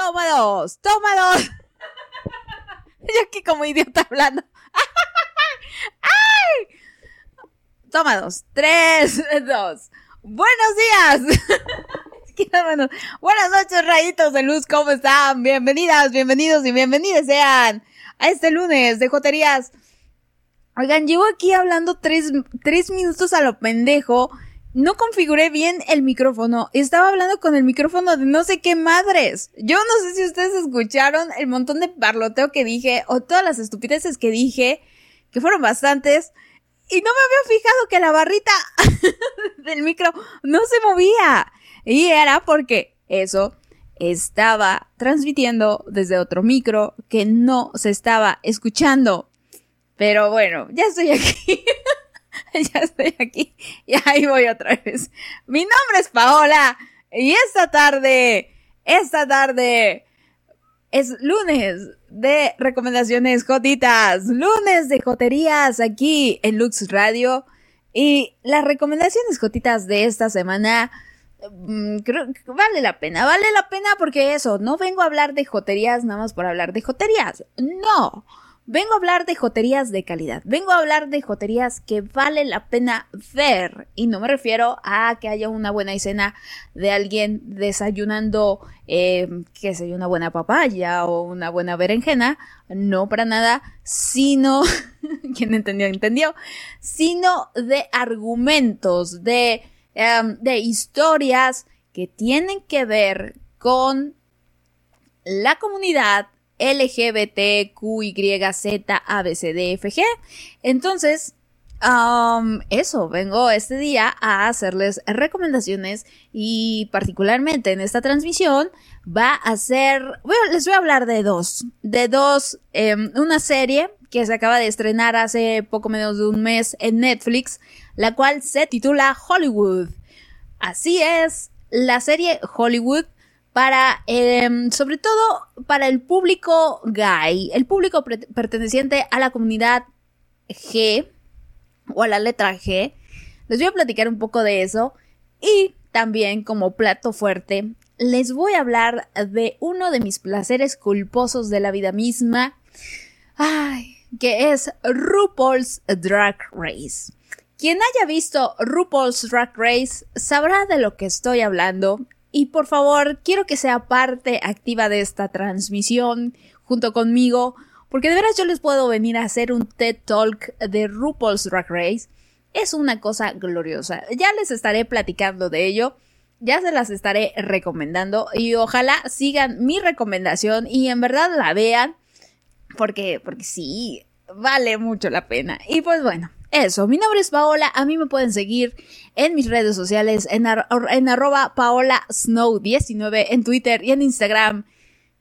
toma dos. Yo aquí como idiota hablando. ¡Ay! Toma dos, tres, dos. Buenos días. Buenas noches, rayitos de luz, ¿cómo están? Bienvenidas, bienvenidos y bienvenidas sean a este lunes de Joterías. Oigan, llevo aquí hablando tres, tres minutos a lo pendejo no configuré bien el micrófono. Estaba hablando con el micrófono de no sé qué madres. Yo no sé si ustedes escucharon el montón de parloteo que dije o todas las estupideces que dije, que fueron bastantes. Y no me había fijado que la barrita del micro no se movía. Y era porque eso estaba transmitiendo desde otro micro que no se estaba escuchando. Pero bueno, ya estoy aquí. ya estoy aquí y ahí voy otra vez. Mi nombre es Paola y esta tarde, esta tarde es lunes de recomendaciones jotitas, lunes de joterías aquí en Lux Radio y las recomendaciones jotitas de esta semana mm, creo que vale la pena, vale la pena porque eso, no vengo a hablar de joterías nada más por hablar de joterías, no. Vengo a hablar de joterías de calidad. Vengo a hablar de joterías que vale la pena ver. Y no me refiero a que haya una buena escena de alguien desayunando, eh, que sea una buena papaya o una buena berenjena. No para nada, sino, quien entendió, entendió, sino de argumentos, de, em, de historias que tienen que ver con la comunidad LGBTQYZABCDFG. Entonces, eso, vengo este día a hacerles recomendaciones y particularmente en esta transmisión va a ser, bueno, les voy a hablar de dos, de dos, em, una serie que se acaba de estrenar hace poco menos de un mes en Netflix, la cual se titula Hollywood. Así es, la serie Hollywood para, em, sobre todo para el público gay, el público perteneciente a la comunidad G o a la letra G. Les voy a platicar un poco de eso y también como plato fuerte les voy a hablar de uno de mis placeres culposos de la vida misma, ay, que es RuPaul's Drag Race. Quien haya visto RuPaul's Drag Race sabrá de lo que estoy hablando y por favor, quiero que sea parte activa de esta transmisión junto conmigo, porque de veras yo les puedo venir a hacer un TED Talk de RuPaul's Drag Race. Es una cosa gloriosa. Ya les estaré platicando de ello. Ya se las estaré recomendando y ojalá sigan mi recomendación y en verdad la vean porque porque sí vale mucho la pena. Y pues bueno, eso, mi nombre es Paola, a mí me pueden seguir en mis redes sociales en, en arroba Paola Snow 19 en Twitter y en Instagram.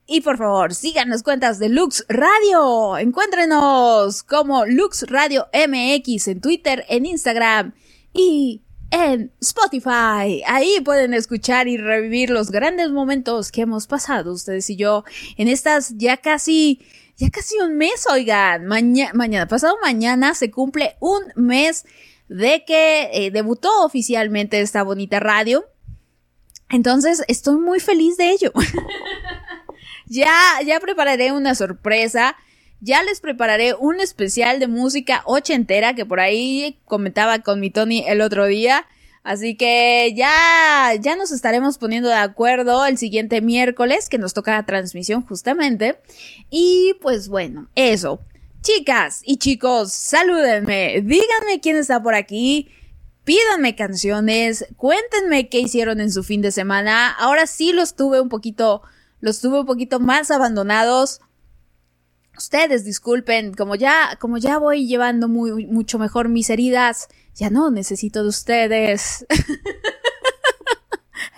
Y por favor, sigan las cuentas de Lux Radio. Encuéntrenos como Lux Radio MX en Twitter, en Instagram y en Spotify. Ahí pueden escuchar y revivir los grandes momentos que hemos pasado ustedes y yo en estas ya casi ya casi un mes, oigan. mañana, pasado mañana se cumple un mes de que eh, debutó oficialmente esta bonita radio. Entonces, estoy muy feliz de ello. ya, ya prepararé una sorpresa. Ya les prepararé un especial de música ochentera que por ahí comentaba con mi Tony el otro día. Así que ya, ya nos estaremos poniendo de acuerdo el siguiente miércoles que nos toca la transmisión justamente. Y pues bueno, eso. Chicas y chicos, salúdenme, díganme quién está por aquí, pídanme canciones, cuéntenme qué hicieron en su fin de semana. Ahora sí los tuve un poquito, los tuve un poquito más abandonados. Ustedes disculpen, como ya, como ya voy llevando muy, mucho mejor mis heridas, ya no necesito de ustedes.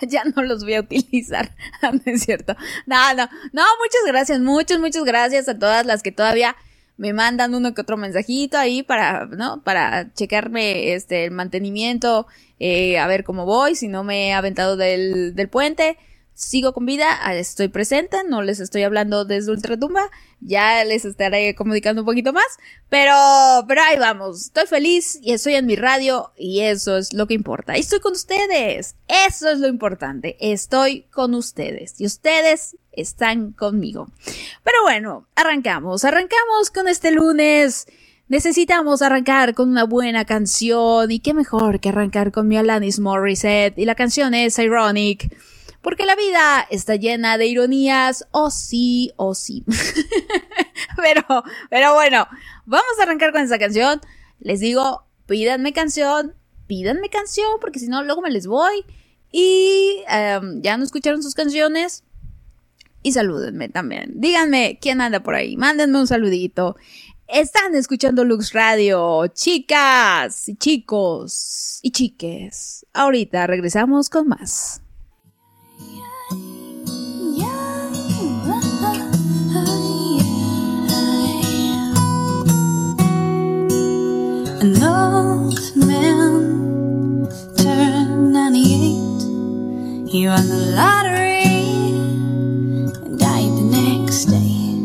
ya no los voy a utilizar. no es cierto. No, no, no, muchas gracias, muchas, muchas gracias a todas las que todavía me mandan uno que otro mensajito ahí para, ¿no? Para checarme este, el mantenimiento, eh, a ver cómo voy, si no me he aventado del, del puente. Sigo con vida, ah, estoy presente, no les estoy hablando desde Ultratumba, ya les estaré comunicando un poquito más, pero, pero ahí vamos, estoy feliz y estoy en mi radio y eso es lo que importa. Y estoy con ustedes, eso es lo importante, estoy con ustedes y ustedes están conmigo. Pero bueno, arrancamos, arrancamos con este lunes. Necesitamos arrancar con una buena canción y qué mejor que arrancar con mi Alanis Morissette y la canción es Ironic. Porque la vida está llena de ironías, o sí, o sí. pero, pero bueno, vamos a arrancar con esa canción. Les digo, pídanme canción, pídanme canción, porque si no, luego me les voy. Y em, ya no escucharon sus canciones. Y salúdenme también. Díganme quién anda por ahí. Mándenme un saludito. Están escuchando Lux Radio, chicas y chicos y chiques. Ahorita regresamos con más. An old man turned 98. He won the lottery and died the next day.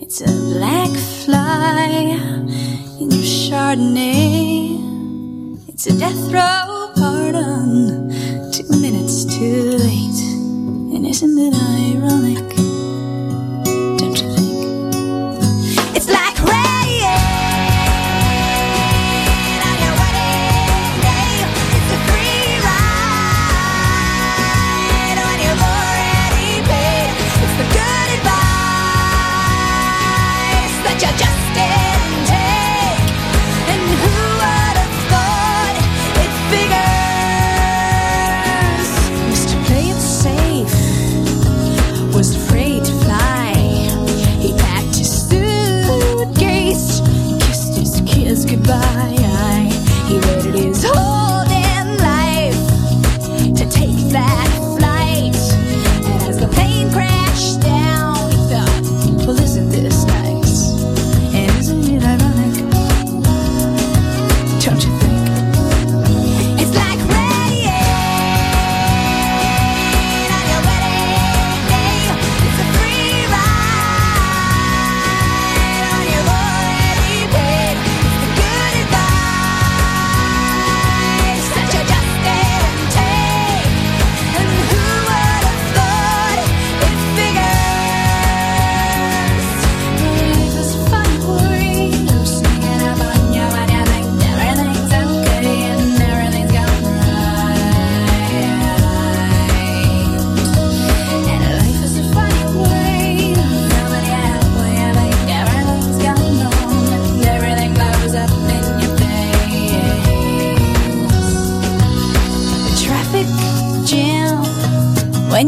It's a black fly in your Chardonnay. It's a death row pardon, two minutes too late. And isn't it ironic? El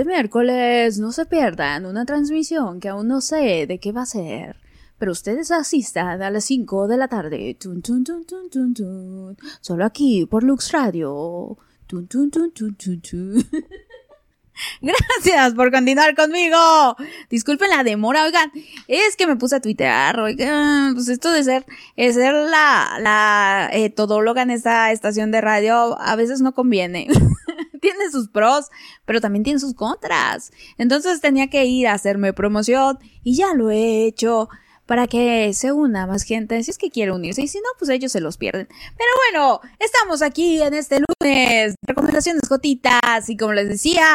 siguiente miércoles no se pierdan una transmisión que aún no sé de qué va a ser. Pero ustedes asistan a las 5 de la tarde. Solo aquí por Lux Radio. Gracias por continuar conmigo. Disculpen la demora, oigan. Es que me puse a tuitear, oigan. Pues esto de ser, de ser la, la eh, todóloga en esta estación de radio a veces no conviene. tiene sus pros, pero también tiene sus contras. Entonces tenía que ir a hacerme promoción y ya lo he hecho para que se una más gente si es que quiere unirse y si no, pues ellos se los pierden. Pero bueno, estamos aquí en este lunes. Recomendaciones gotitas y como les decía,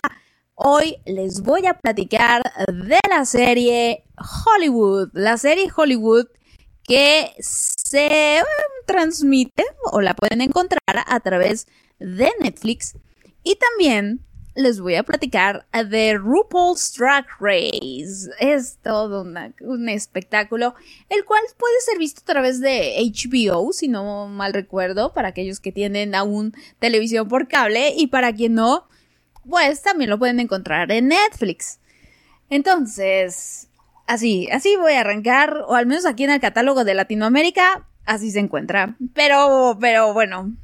hoy les voy a platicar de la serie Hollywood. La serie Hollywood que se transmite o la pueden encontrar a través de Netflix y también les voy a platicar de RuPaul's Drag Race. Es todo un espectáculo, el cual puede ser visto a través de HBO, si no mal recuerdo, para aquellos que tienen aún televisión por cable y para quien no, pues también lo pueden encontrar en Netflix. Entonces, así, así voy a arrancar, o al menos aquí en el catálogo de Latinoamérica, así se encuentra. Pero, pero bueno,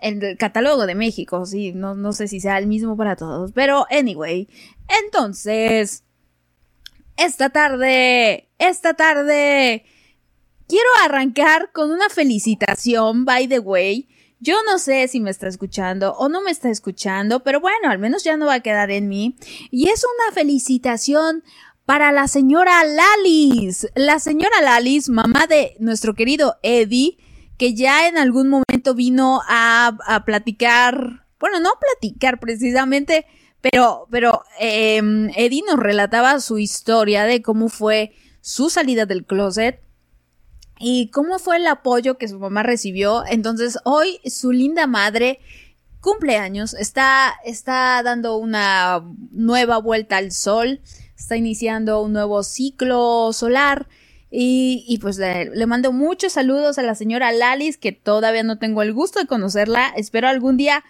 el catálogo de México, sí, no, no sé si sea el mismo para todos, pero anyway, entonces, esta tarde, esta tarde, quiero arrancar con una felicitación, by the way. Yo no sé si me está escuchando o no me está escuchando, pero bueno, al menos ya no va a quedar en mí. Y es una felicitación para la señora Lalis. La señora Lalis, mamá de nuestro querido Eddie, que ya en algún momento vino a, platicar, bueno, no platicar precisamente, pero, pero em, Eddie nos relataba su historia de cómo fue su salida del closet y cómo fue el apoyo que su mamá recibió. Entonces hoy su linda madre cumpleaños, está, está dando una nueva vuelta al sol, está iniciando un nuevo ciclo solar y, pues le, mando muchos saludos a la señora Lalis, que todavía no tengo el gusto de conocerla. Espero algún día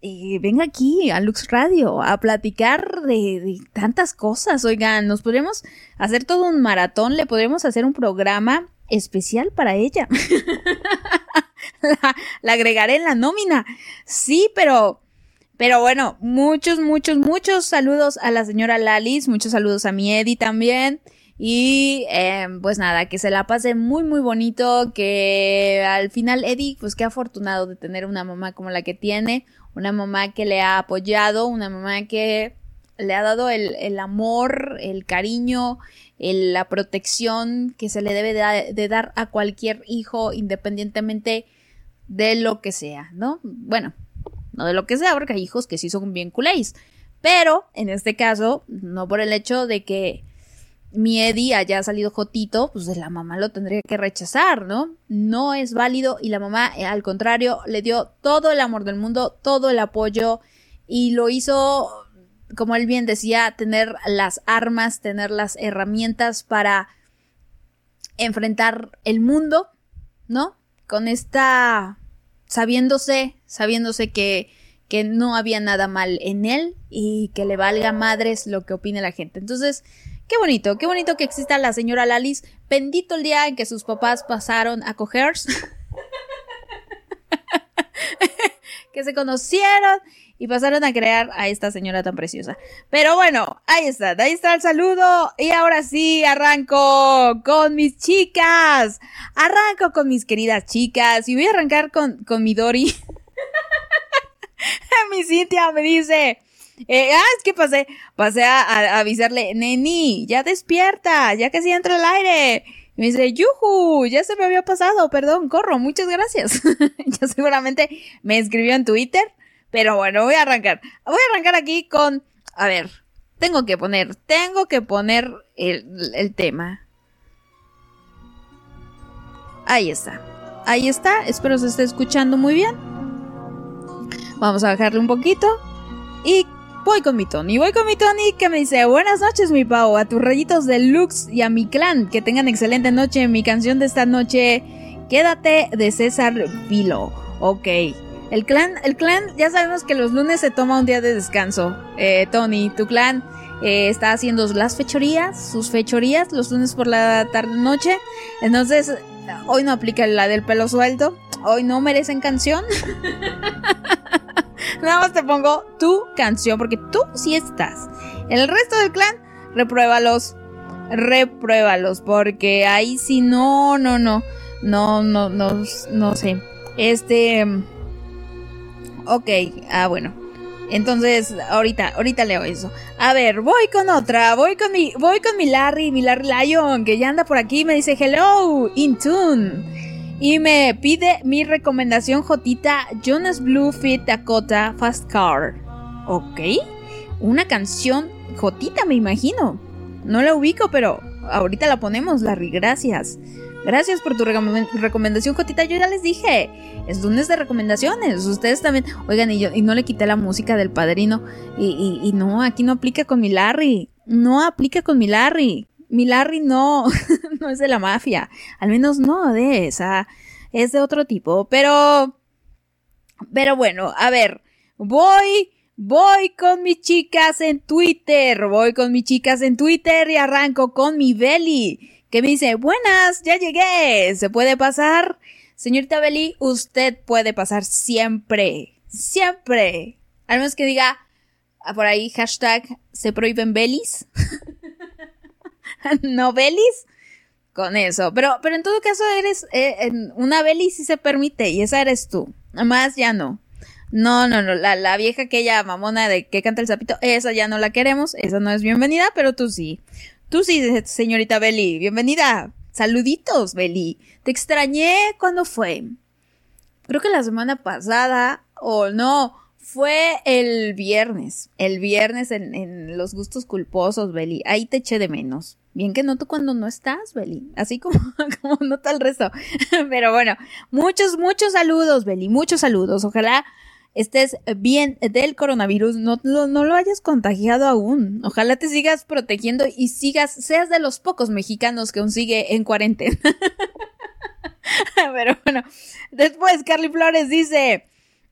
eh, venga aquí a Lux Radio a platicar de, tantas cosas. Oigan, nos podríamos hacer todo un maratón, le podríamos hacer un programa especial para ella. la, la agregaré en la nómina. Sí, pero... Pero bueno, muchos, muchos, muchos saludos a la señora Lalis, muchos saludos a mi Eddie también. Y em, pues nada, que se la pase muy muy bonito, que al final Eddie, pues qué afortunado de tener una mamá como la que tiene, una mamá que le ha apoyado, una mamá que le ha dado el, amor, el cariño, la protección que se le debe de, dar a cualquier hijo independientemente de lo que sea, ¿no? Bueno, no de lo que sea, porque hay hijos que sí son bien culés, pero en este caso, no por el hecho de que mi Eddie haya salido jotito, pues la mamá lo tendría que rechazar, ¿no? No es válido y la mamá, eh, al contrario, le dio todo el amor del mundo, todo el apoyo y lo hizo, como él bien decía, tener las armas, tener las herramientas para enfrentar el mundo, ¿no? Con esta, sabiéndose, sabiéndose que, que no había nada mal en él y que le valga madres lo que opine la gente. Entonces, Qué bonito, qué bonito que exista la señora Lalis. Bendito el día en que sus papás pasaron a cogerse. que se conocieron y pasaron a crear a esta señora tan preciosa. Pero bueno, ahí está, ahí está el saludo. Y ahora sí, arranco con mis chicas. Arranco con mis queridas chicas. Y voy a arrancar con, con mi Dori. mi Cintia me dice, eh, ah, es que pasé, pasé a, avisarle, neni, ya despierta, ya que sí entra el aire. Y me dice, yuhu, ya se me había pasado, perdón, corro, muchas gracias. ya seguramente me escribió en Twitter, pero bueno, voy a arrancar. Voy a arrancar aquí con, a ver, tengo que poner, tengo que poner el, el tema. Ahí está. Ahí está, espero se esté escuchando muy bien. Vamos a bajarle un poquito. Y Voy con mi Tony, voy con mi Tony que me dice Buenas noches mi Pau, a tus rayitos de Lux y a mi clan, que tengan excelente noche. Mi canción de esta noche, Quédate de César Vilo. Ok. El clan, el clan, ya sabemos que los lunes se toma un día de descanso. Eh, Tony, tu clan eh, está haciendo las fechorías, sus fechorías, los lunes por la tarde noche. Entonces, hoy no aplica la del pelo suelto. Hoy no merecen canción. Nada más te pongo tu canción, porque tú sí estás. El resto del clan, repruébalos. Repruébalos, porque ahí sí no, no, no. No, no, no, no sé. Este. Ok, ah, bueno. Entonces, ahorita, ahorita leo eso. A ver, voy con otra, voy con mi, voy con mi Larry, mi Larry Lion, que ya anda por aquí, me dice hello, in tune. Y me pide mi recomendación Jotita, Jonas Blue Fit Dakota Fast Car. Ok, una canción Jotita me imagino. No la ubico, pero ahorita la ponemos, Larry, gracias. Gracias por tu recomendación, Jotita. Yo ya les dije, es lunes de recomendaciones. Ustedes también, oigan, y, yo, y no le quité la música del padrino. Y, y, no, aquí no aplica con mi Larry. No aplica con mi Larry. Mi Larry no, no es de la mafia. Al menos no de esa. Es de otro tipo. Pero, pero bueno, a ver, voy. Voy con mis chicas en Twitter, voy con mis chicas en Twitter y arranco con mi Belly que me dice, buenas, ya llegué, ¿se puede pasar? Señorita Belly, usted puede pasar siempre, siempre. Al menos que diga por ahí hashtag se prohíben belis. no belis. Con eso. Pero, pero en todo caso eres eh, una Belly si se permite y esa eres tú. Más ya no. No, no, no. La, la vieja aquella mamona de que canta el sapito, esa ya no la queremos. Esa no es bienvenida, pero tú sí. Tú sí, señorita Beli, bienvenida. Saluditos, Beli. Te extrañé cuando fue. Creo que la semana pasada, o no, fue el viernes. El viernes en, los gustos culposos, Beli. Ahí te eché de menos. Bien que noto cuando no estás, Beli. Así como, como nota el resto. Pero bueno, muchos, muchos saludos, Beli. Muchos saludos. Ojalá estés bien del coronavirus, no, no, lo hayas contagiado aún. Ojalá te sigas protegiendo y sigas, seas de los pocos mexicanos que aún sigue en cuarentena. Pero bueno, después Carly Flores dice,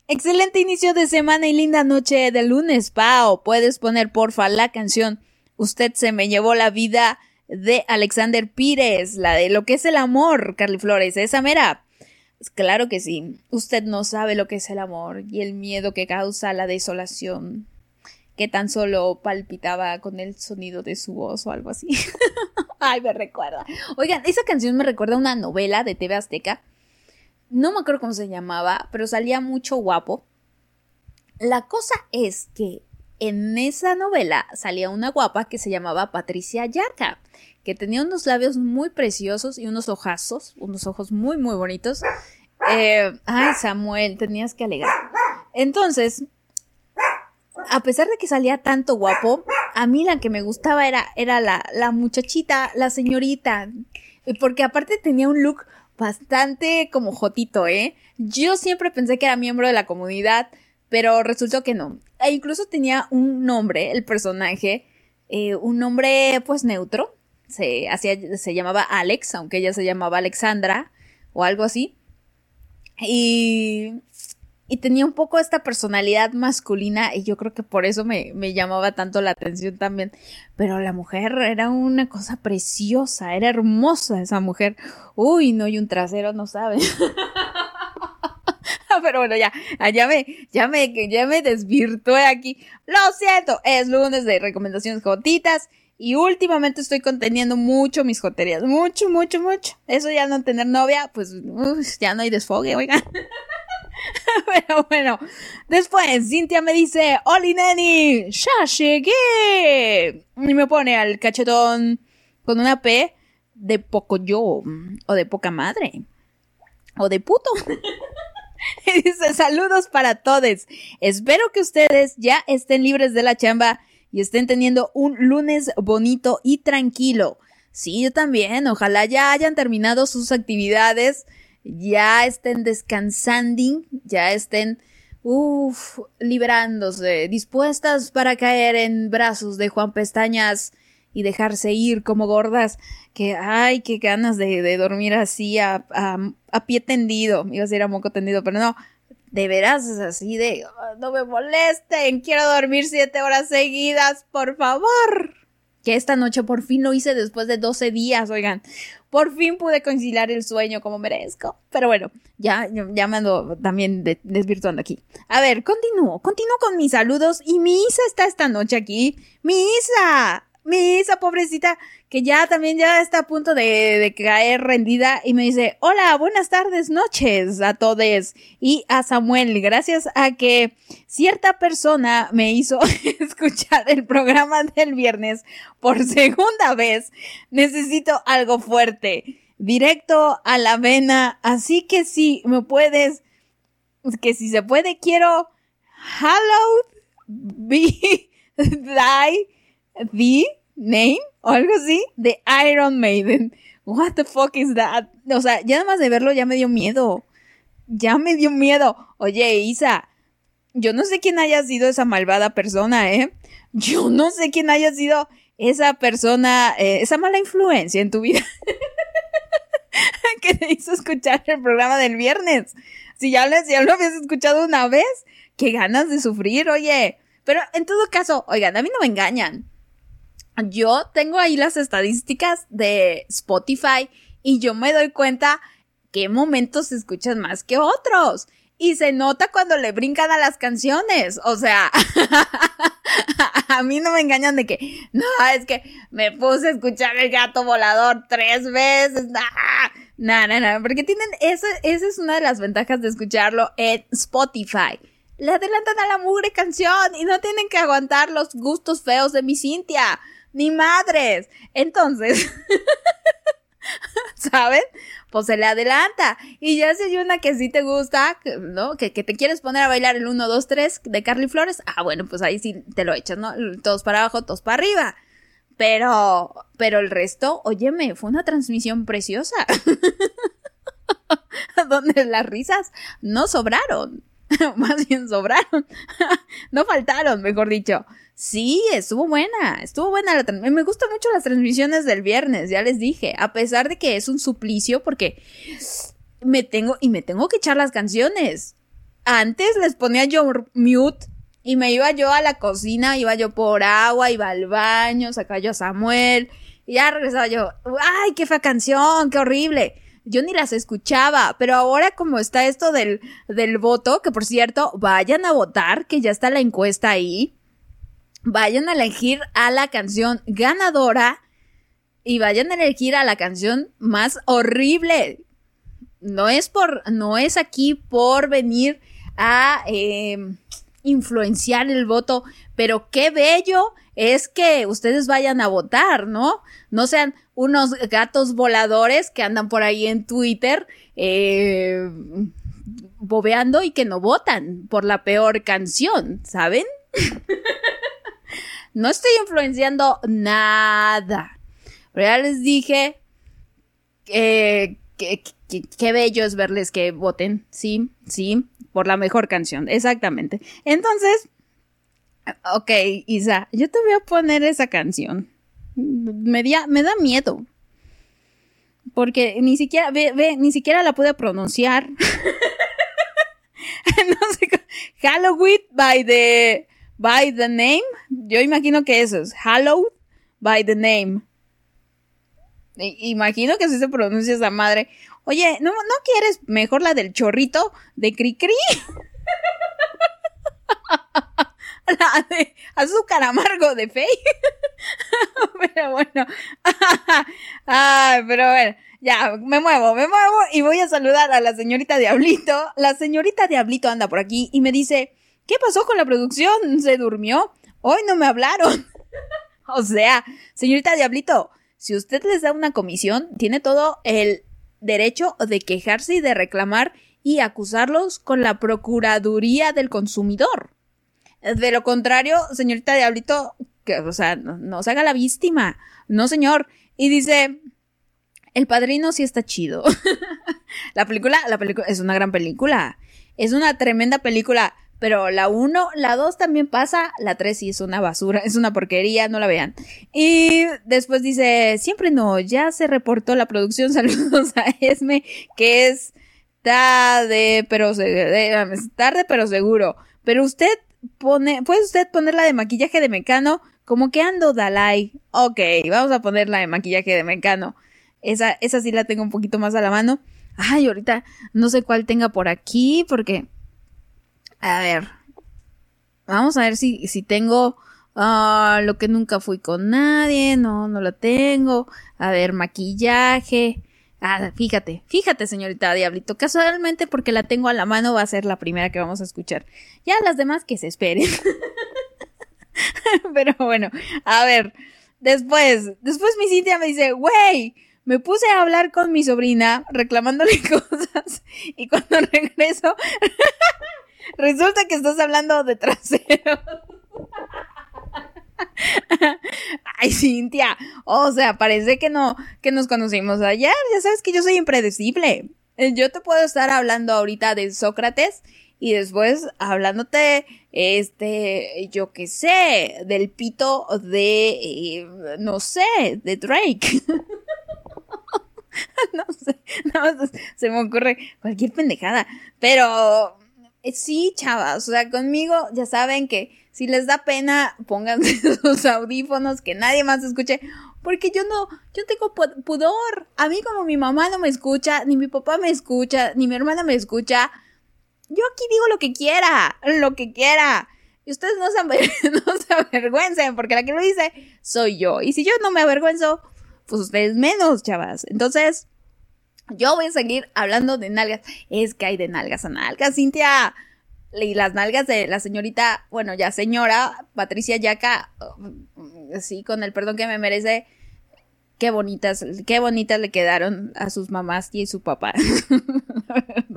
excelente inicio de semana y linda noche de lunes, Pao. Puedes poner porfa la canción Usted se me llevó la vida de Alexander Pires, la de lo que es el amor, Carly Flores, esa mera. Claro que sí. Usted no sabe lo que es el amor y el miedo que causa la desolación, que tan solo palpitaba con el sonido de su voz o algo así. Ay, me recuerda. Oigan, esa canción me recuerda a una novela de TV Azteca. No me acuerdo cómo se llamaba, pero salía mucho guapo. La cosa es que en esa novela salía una guapa que se llamaba Patricia Yarca que tenía unos labios muy preciosos y unos ojazos, unos ojos muy, muy bonitos. Eh, ay, Samuel, tenías que alegar. Entonces, a pesar de que salía tanto guapo, a mí la que me gustaba era, era la, la muchachita, la señorita. Porque aparte tenía un look bastante como jotito, ¿eh? Yo siempre pensé que era miembro de la comunidad, pero resultó que no. E incluso tenía un nombre, el personaje, eh, un nombre pues neutro, se, hacía, se llamaba Alex, aunque ella se llamaba Alexandra o algo así. Y, y tenía un poco esta personalidad masculina y yo creo que por eso me, me llamaba tanto la atención también. Pero la mujer era una cosa preciosa, era hermosa esa mujer. Uy, no, y un trasero, no sabe. pero bueno, ya, ya me, ya me, ya me desvirtué aquí. Lo siento, es lunes de recomendaciones jotitas. Y últimamente estoy conteniendo mucho mis joterías. Mucho, mucho, mucho. Eso ya no tener novia, pues ya no hay desfogue, oigan. Pero bueno, después Cintia me dice, Oli Neni, ya llegué. Y me pone al cachetón con una P de poco yo, o de poca madre, o de puto. y dice, saludos para todos. Espero que ustedes ya estén libres de la chamba y estén teniendo un lunes bonito y tranquilo. Sí, yo también. Ojalá ya hayan terminado sus actividades, ya estén descansando, ya estén, uff, liberándose, dispuestas para caer en brazos de Juan Pestañas y dejarse ir como gordas. Que, ay, qué ganas de, dormir así a, pie tendido. Iba a decir a moco tendido, pero no de veras es así de, no me molesten, quiero dormir siete horas seguidas, por favor. Que esta noche por fin lo hice después de 12 días, oigan. Por fin pude conciliar el sueño como merezco. Pero bueno, ya, ya me ando también desvirtuando aquí. A ver, continúo, continúo con mis saludos y mi Isa está esta noche aquí. Mi Isa, mi Isa, pobrecita, que ya también ya está a punto de, caer rendida y me dice, hola, buenas tardes, noches a todos y a Samuel, gracias a que cierta persona me hizo escuchar el programa del viernes por segunda vez, necesito algo fuerte, directo a la vena, así que si me puedes, que si se puede, quiero, hello, be, die, the name o algo así de Iron Maiden. What the fuck is that? O sea, ya nada más de verlo ya me dio miedo. Ya me dio miedo. Oye, Isa, yo no sé quién haya sido esa malvada persona, ¿eh? Yo no sé quién haya sido esa persona, eh, esa mala influencia en tu vida. que te hizo escuchar el programa del viernes. Si ya, lo, si ya lo habías escuchado una vez, qué ganas de sufrir, oye. Pero en todo caso, oigan, a mí no me engañan yo tengo ahí las estadísticas de Spotify y yo me doy cuenta qué momentos se escuchan más que otros. Y se nota cuando le brincan a las canciones. O sea, a mí no me engañan de que, no, es que me puse a escuchar el gato volador tres veces. No, no, no, porque tienen, esa, esa es una de las ventajas de escucharlo en Spotify. Le adelantan a la mugre canción y no tienen que aguantar los gustos feos de mi Cintia ni madres. Entonces, ¿saben? Pues se le adelanta. Y ya si hay una que sí te gusta, ¿no? Que, te quieres poner a bailar el 1, 2, 3 de Carly Flores. Ah, bueno, pues ahí sí te lo echas, ¿no? Todos para abajo, todos para arriba. Pero, pero el resto, óyeme, fue una transmisión preciosa. Donde las risas no sobraron. Más bien sobraron. no faltaron, mejor dicho. Sí, estuvo buena, estuvo buena la Me gustan mucho las transmisiones del viernes, ya les dije, a pesar de que es un suplicio porque me tengo y me tengo que echar las canciones. Antes les ponía yo mute y me iba yo a la cocina, iba yo por agua, iba al baño, sacaba yo a Samuel y ya regresaba yo, ay, qué fea canción, qué horrible. Yo ni las escuchaba, pero ahora como está esto del, del voto, que por cierto, vayan a votar, que ya está la encuesta ahí vayan a elegir a la canción ganadora y vayan a elegir a la canción más horrible. No es por, no es aquí por venir a eh, influenciar el voto, pero qué bello es que ustedes vayan a votar, ¿no? No sean unos gatos voladores que andan por ahí en Twitter eh, bobeando y que no votan por la peor canción, ¿saben? No estoy influenciando nada. Ya les dije que, qué bello es verles que voten. Sí, sí, por la mejor canción. Exactamente. Entonces, ok, Isa, yo te voy a poner esa canción. Me, me da miedo. Porque ni siquiera, ve, ni siquiera la pude pronunciar. no sé, Halloween by the by the name. Yo imagino que eso es Hallowed by the name. imagino que así se pronuncia esa madre. Oye, ¿no, ¿no quieres mejor la del chorrito de Cricri? la de azúcar amargo de Fey. pero bueno. Ay, pero bueno. Ya, me muevo, me muevo y voy a saludar a la señorita Diablito. La señorita Diablito anda por aquí y me dice, ¿Qué pasó con la producción? ¿Se durmió? Hoy no me hablaron. o sea, señorita Diablito, si usted les da una comisión, tiene todo el derecho de quejarse y de reclamar y acusarlos con la Procuraduría del Consumidor. De lo contrario, señorita Diablito, que, o sea, no, se haga la víctima. No, señor. Y dice, el padrino sí está chido. la película, la película es una gran película. Es una tremenda película. Pero la 1, la 2 también pasa, la 3 sí es una basura, es una porquería, no la vean. Y después dice, siempre no, ya se reportó la producción, saludos a Esme, que es tarde, pero tarde, pero seguro. Pero usted pone, ¿puede usted ponerla de maquillaje de mecano? Como que ando Dalai. Ok, vamos a ponerla de maquillaje de mecano. Esa, esa sí la tengo un poquito más a la mano. Ay, ahorita no sé cuál tenga por aquí porque... A ver. Vamos a ver si, si tengo ah, lo que nunca fui con nadie. No, no lo tengo. A ver, maquillaje. Ah, fíjate, fíjate, señorita Diablito. Casualmente porque la tengo a la mano va a ser la primera que vamos a escuchar. Ya las demás que se esperen. Pero bueno, a ver. Después, después mi Cintia me dice, güey, me puse a hablar con mi sobrina reclamándole cosas y cuando regreso resulta que estás hablando de trasero. Ay, Cintia, o sea, parece que no, que nos conocimos ayer, ya sabes que yo soy impredecible. Eh, yo te puedo estar hablando ahorita de Sócrates y después hablándote, este, yo qué sé, del pito de, eh, no sé, de Drake. no sé, se me ocurre cualquier pendejada. Pero eh, sí, chavas, o sea, conmigo ya saben que si les da pena, pónganse sus audífonos, que nadie más escuche, porque yo no, yo tengo pudor. A mí como mi mamá no me escucha, ni mi papá me escucha, ni mi hermana me escucha, yo aquí digo lo que quiera, lo que quiera. Y ustedes no se, no se avergüencen, porque la que lo dice soy yo. Y si yo no me avergüenzo, pues ustedes menos, chavas. Entonces, yo voy a seguir hablando de nalgas. Es que hay de nalgas a nalgas, Cintia. Y las nalgas de la señorita, bueno, ya señora Patricia Yaca, mm, sí, con el perdón que me merece, qué bonitas, qué bonitas le quedaron a sus mamás y a su papá.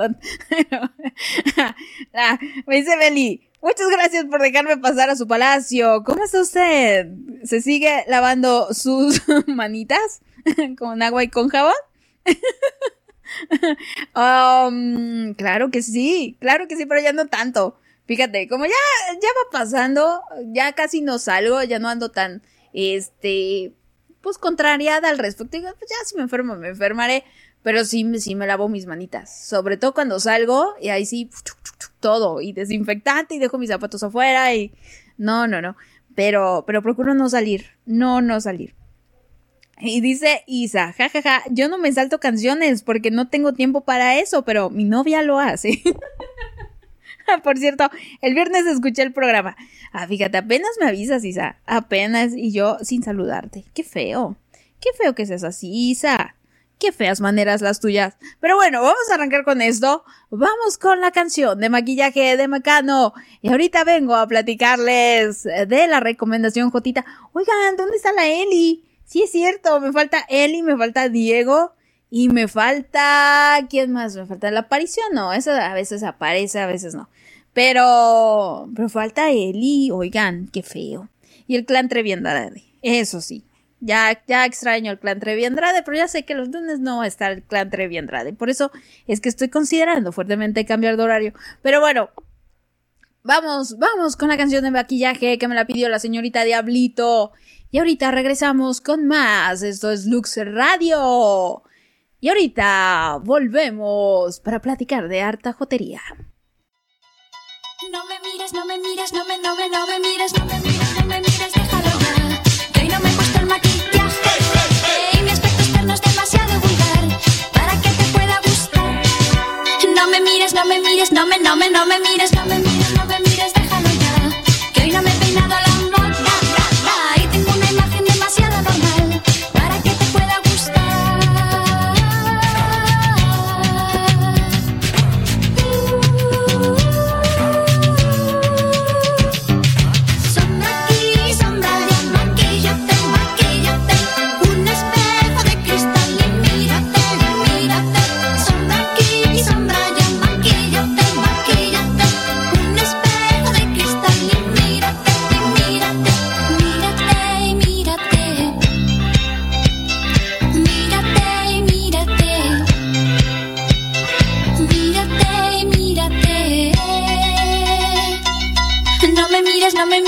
me dice Beli, muchas gracias por dejarme pasar a su palacio. ¿Cómo está usted? ¿Se sigue lavando sus manitas con agua y con jabón? um, claro que sí, claro que sí, pero ya no tanto. Fíjate, como ya, ya va pasando, ya casi no salgo, ya no ando tan, este, pues contrariada al respecto. Digo, pues ya si me enfermo, me enfermaré. Pero sí, sí me lavo mis manitas. Sobre todo cuando salgo y ahí sí, todo. Y desinfectante y dejo mis zapatos afuera y... No, no, no. Pero, pero procuro no salir. No, no salir. Y dice Isa, jajaja, ja, ja, yo no me salto canciones porque no tengo tiempo para eso, pero mi novia lo hace. Por cierto, el viernes escuché el programa. Ah, fíjate, apenas me avisas, Isa. Apenas y yo sin saludarte. Qué feo. Qué feo que seas así, Isa. Qué feas maneras las tuyas. Pero bueno, vamos a arrancar con esto. Vamos con la canción de maquillaje de Macano. Y ahorita vengo a platicarles de la recomendación Jotita. Oigan, ¿dónde está la Eli? Sí es cierto, me falta Eli, me falta Diego. Y me falta... ¿Quién más? Me falta la aparición. No, esa a veces aparece, a veces no. Pero... Pero falta Eli. Oigan, qué feo. Y el clan Treviandrade. Eso sí. Ya, ya extraño el clan Trevi Andrade, pero ya sé que los lunes no va a estar el clan Trevi Andrade. Por eso es que estoy considerando fuertemente cambiar de horario. Pero bueno, vamos, vamos con la canción de maquillaje que me la pidió la señorita Diablito. Y ahorita regresamos con más. Esto es Lux Radio. Y ahorita volvemos para platicar de harta jotería. No me mires, no me mires, no me, no me, no me mires, no me mires, no me mires, déjalo ya. Que hoy no me he puesto el maquillaje. Y mi aspecto externo es demasiado vulgar para que te pueda gustar. No me mires, no me mires, no me, no me, no me mires, no me mires,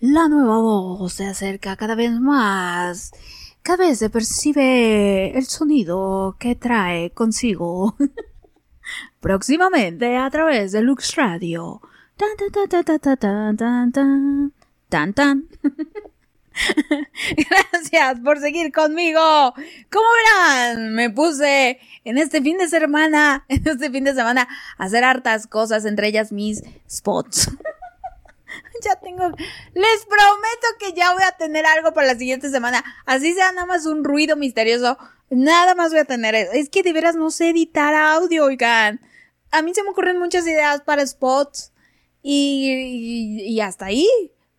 La nueva voz se acerca cada vez más. Cada vez se percibe el sonido que trae consigo. Próximamente a través de Lux Radio. Gracias por seguir conmigo. Como verán, me puse en este fin de semana, en este fin de semana, a hacer hartas cosas, entre ellas mis spots. ya tengo, les prometo que ya voy a tener algo para la siguiente semana. Así sea nada más un ruido misterioso. Nada más voy a tener. Es que de veras no sé editar audio, oigan. A mí se me ocurren muchas ideas para spots. Y, y hasta ahí.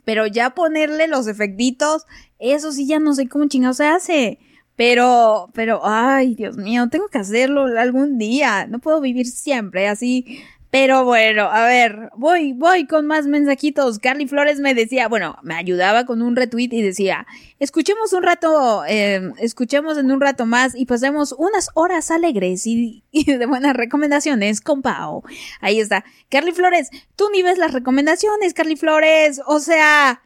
Pero ya ponerle los efectitos, eso sí ya no sé cómo chingado se hace. Pero, pero, ay, Dios mío, tengo que hacerlo algún día. No puedo vivir siempre así. Pero bueno, a ver, voy, voy con más mensajitos. Carly Flores me decía, bueno, me ayudaba con un retweet y decía, escuchemos un rato, eh, escuchemos en un rato más y pasemos unas horas alegres y, y de buenas recomendaciones con Pau. Ahí está. Carly Flores, tú ni ves las recomendaciones, Carly Flores. O sea,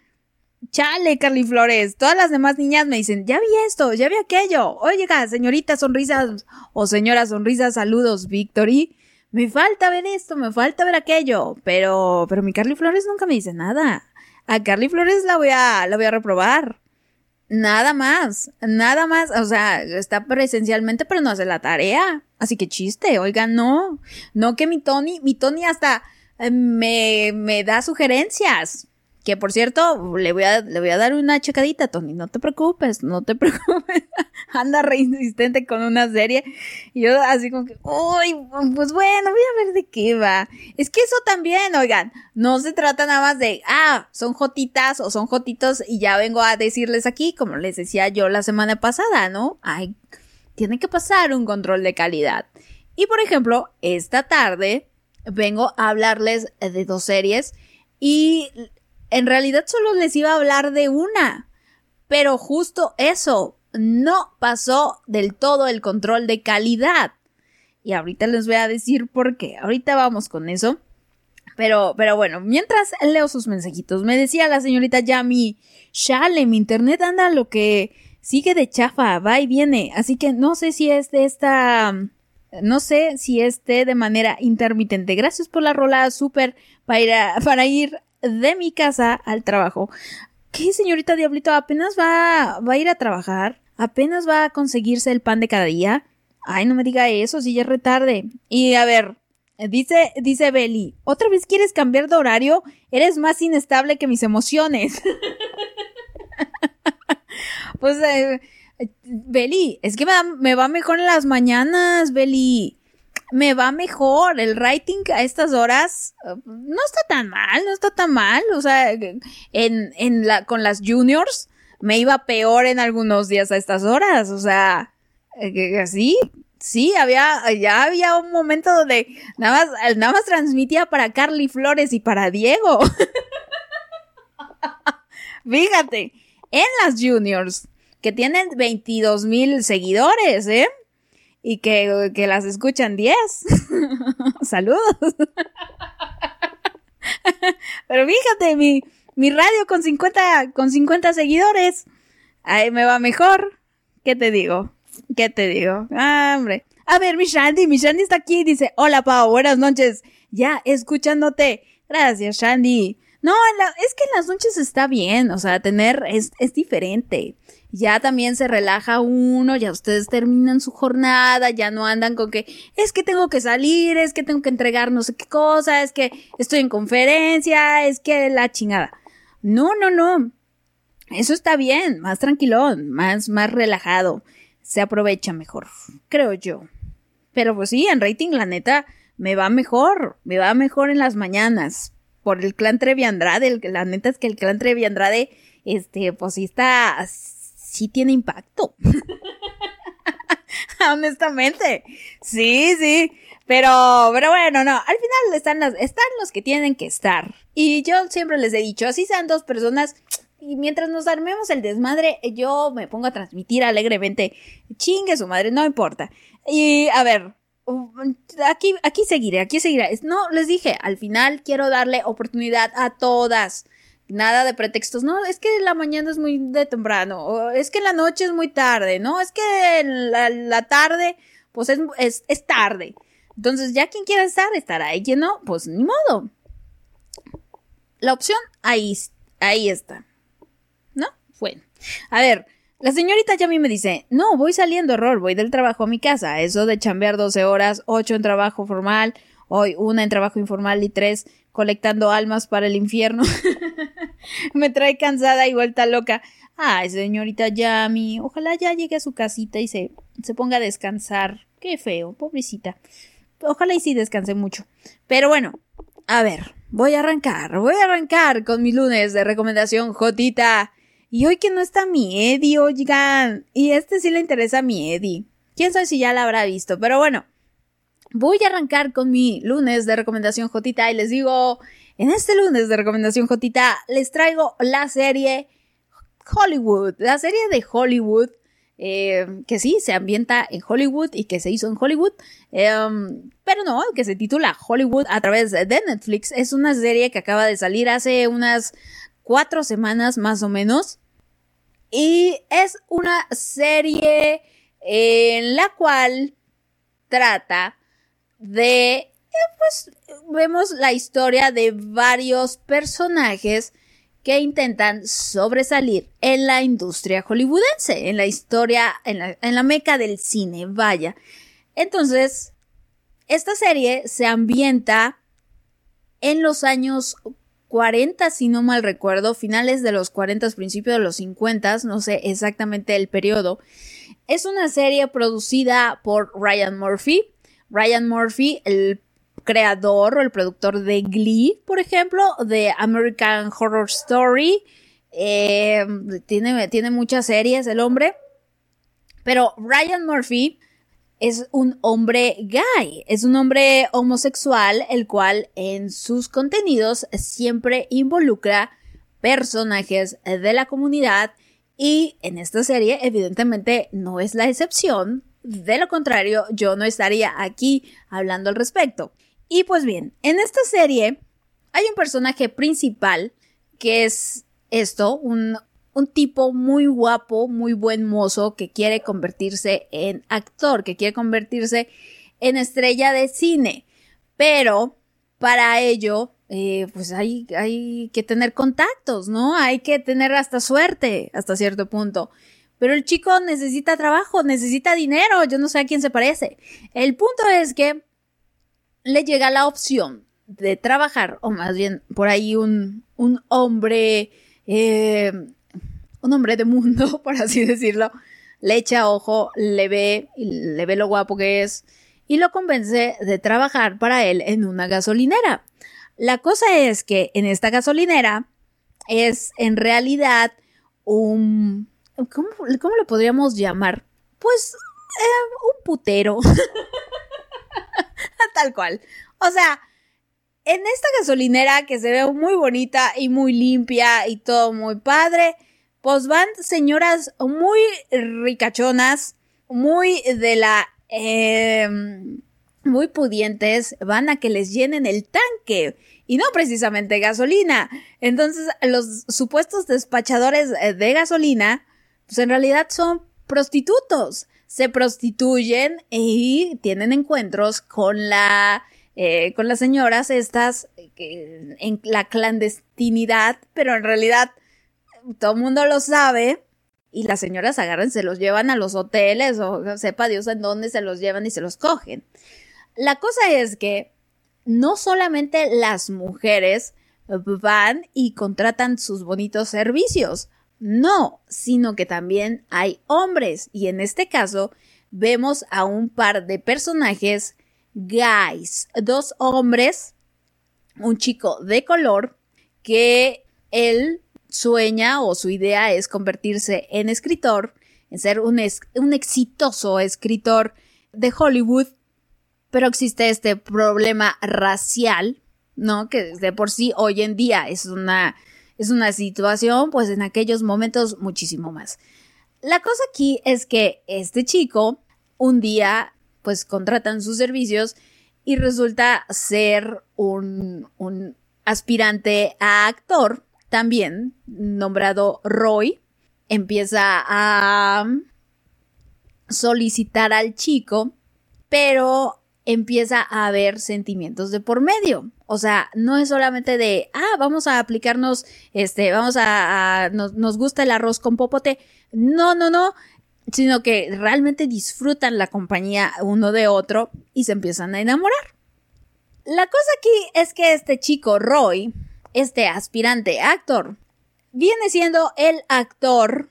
Chale, Carly Flores. Todas las demás niñas me dicen, ya vi esto, ya vi aquello. Oiga, señorita sonrisas o señora sonrisas, saludos, Victory. Me falta ver esto, me falta ver aquello. Pero, pero mi Carly Flores nunca me dice nada. A Carly Flores la voy a, la voy a reprobar. Nada más, nada más. O sea, está presencialmente, pero no hace la tarea. Así que chiste, oiga, no. No que mi Tony, mi Tony hasta eh, me, me da sugerencias. Que por cierto, le voy a, le voy a dar una checadita, Tony. No te preocupes, no te preocupes. Anda re insistente con una serie. Y yo así como que, uy, pues bueno, voy a ver de qué va. Es que eso también, oigan, no se trata nada más de, ah, son jotitas o son jotitos y ya vengo a decirles aquí, como les decía yo la semana pasada, ¿no? Ay, tiene que pasar un control de calidad. Y por ejemplo, esta tarde vengo a hablarles de dos series y en realidad solo les iba a hablar de una. Pero justo eso, no pasó del todo el control de calidad. Y ahorita les voy a decir por qué. Ahorita vamos con eso. Pero, pero bueno, mientras leo sus mensajitos, me decía la señorita Yami, Chale, mi internet anda lo que sigue de chafa, va y viene. Así que no sé si es de esta, no sé si esté de manera intermitente. Gracias por la rola súper para para ir de mi casa al trabajo. ¿Qué, señorita Diablito? ¿Apenas va, va a ir a trabajar? ¿Apenas va a conseguirse el pan de cada día? Ay, no me diga eso, si ya es retarde. Y a ver, dice, dice Beli, ¿otra vez quieres cambiar de horario? Eres más inestable que mis emociones. pues, eh, Beli, es que me, me va mejor en las mañanas, Beli me va mejor. El writing a estas horas uh, no está tan mal, no está tan mal. O sea, en, en la, con las juniors me iba peor en algunos días a estas horas. O sea, eh, sí, sí, había, ya había un momento donde nada más, nada más transmitía para Carly Flores y para Diego. Fíjate, en las juniors, que tienen 22 mil seguidores, ¿eh? Y que, que las escuchan 10. Saludos. Pero fíjate, mi, mi radio con 50, con 50 seguidores, ahí me va mejor. ¿Qué te digo? ¿Qué te digo? Ah, hombre. A ver, mi Shandy, mi Shandy está aquí dice, hola Pau, buenas noches. Ya, escuchándote. Gracias, Shandy. No, la, es que en las noches está bien, o sea, tener es, es diferente ya también se relaja uno, ya ustedes terminan su jornada, ya no andan con que es que tengo que salir, es que tengo que entregar no sé qué cosa, es que estoy en conferencia, es que la chingada. No, no, no. Eso está bien, más tranquilón, más, más relajado. Se aprovecha mejor, creo yo. Pero pues sí, en rating, la neta, me va mejor, me va mejor en las mañanas. Por el clan Trevi Andrade, la neta es que el clan Trevi Andrade, este, pues sí está, sí tiene impacto. Honestamente. Sí, sí. Pero, pero bueno, no. Al final están, las, están los que tienen que estar. Y yo siempre les he dicho, así sean dos personas. Y mientras nos armemos el desmadre, yo me pongo a transmitir alegremente. Chingue su madre, no importa. Y a ver, aquí, aquí seguiré, aquí seguiré. No, les dije, al final quiero darle oportunidad a todas. Nada de pretextos. No, es que la mañana es muy de temprano. Es que la noche es muy tarde. No, es que la, la tarde, pues es, es, es tarde. Entonces, ya quien quiera estar, estará. Y quien no, pues ni modo. La opción ahí, ahí está. ¿No? Bueno. A ver, la señorita Yami me dice, no, voy saliendo, error, voy del trabajo a mi casa. Eso de chambear 12 horas, 8 en trabajo formal, hoy una en trabajo informal y 3 colectando almas para el infierno. me trae cansada y vuelta loca. Ay, señorita Yami, ojalá ya llegue a su casita y se, se ponga a descansar. Qué feo, pobrecita. Ojalá y sí descanse mucho. Pero bueno, a ver, voy a arrancar, voy a arrancar con mi lunes de recomendación Jotita. Y hoy que no está mi Eddie, oigan. Y este sí le interesa a mi Eddie. Quién sabe si ya la habrá visto, pero bueno. Voy a arrancar con mi lunes de recomendación Jotita y les digo, en este lunes de recomendación Jotita les traigo la serie Hollywood, la serie de Hollywood eh, que sí, se ambienta en Hollywood y que se hizo en Hollywood, em, pero no, que se titula Hollywood a través de Netflix. Es una serie que acaba de salir hace unas cuatro semanas más o menos. Y es una serie en la cual trata de, eh, pues, vemos la historia de varios personajes que intentan sobresalir en la industria hollywoodense, en la historia, en la, meca del cine, vaya. Entonces, esta serie se ambienta en los años 40, si no mal recuerdo, finales de los 40, principios de los 50, no sé exactamente el periodo. Es una serie producida por Ryan Murphy. Ryan Murphy, el creador o el productor de Glee, por ejemplo, de American Horror Story. Eh, tiene, tiene muchas series el hombre. Pero Ryan Murphy es un hombre gay, es un hombre homosexual, el cual en sus contenidos siempre involucra personajes de la comunidad y en esta serie evidentemente no es la excepción. De lo contrario, yo no estaría aquí hablando al respecto. Y pues bien, en esta serie hay un personaje principal que es esto, un, un tipo muy guapo, muy buen mozo que quiere convertirse en actor, que quiere convertirse en estrella de cine. Pero para ello, eh, pues hay, hay que tener contactos, ¿no? Hay que tener hasta suerte hasta cierto punto. Pero el chico necesita trabajo, necesita dinero, yo no sé a quién se parece. El punto es que le llega la opción de trabajar, o más bien por ahí un, un hombre, eh, un hombre de mundo, por así decirlo, le echa ojo, le ve, le ve lo guapo que es y lo convence de trabajar para él en una gasolinera. La cosa es que en esta gasolinera es en realidad un... ¿Cómo, cómo le podríamos llamar? Pues eh, un putero. Tal cual. O sea, en esta gasolinera que se ve muy bonita y muy limpia y todo muy padre, pues van señoras muy ricachonas, muy de la... Em, muy pudientes, van a que les llenen el tanque y no precisamente gasolina. Entonces, los supuestos despachadores de gasolina, pues en realidad son prostitutos se prostituyen y tienen encuentros con la eh, con las señoras estas en la clandestinidad, pero en realidad todo el mundo lo sabe y las señoras agarran, se los llevan a los hoteles o sepa Dios en dónde se los llevan y se los cogen. La cosa es que no solamente las mujeres van y contratan sus bonitos servicios, no, sino que también hay hombres y en este caso vemos a un par de personajes guys, dos hombres, un chico de color que él sueña o su idea es convertirse en escritor, en ser un, un exitoso escritor de Hollywood, pero existe este problema racial, ¿no? Que de por sí hoy en día es una es una situación, pues en aquellos momentos muchísimo más. La cosa aquí es que este chico un día pues contratan sus servicios y resulta ser un, un aspirante a actor también nombrado Roy. Empieza a solicitar al chico, pero empieza a haber sentimientos de por medio. O sea, no es solamente de, ah, vamos a aplicarnos, este, vamos a, nos, nos gusta el arroz con popote. No, no, no, sino que realmente disfrutan la compañía uno de otro y se empiezan a enamorar. La cosa aquí es que este chico, Roy, este aspirante actor, viene siendo el actor,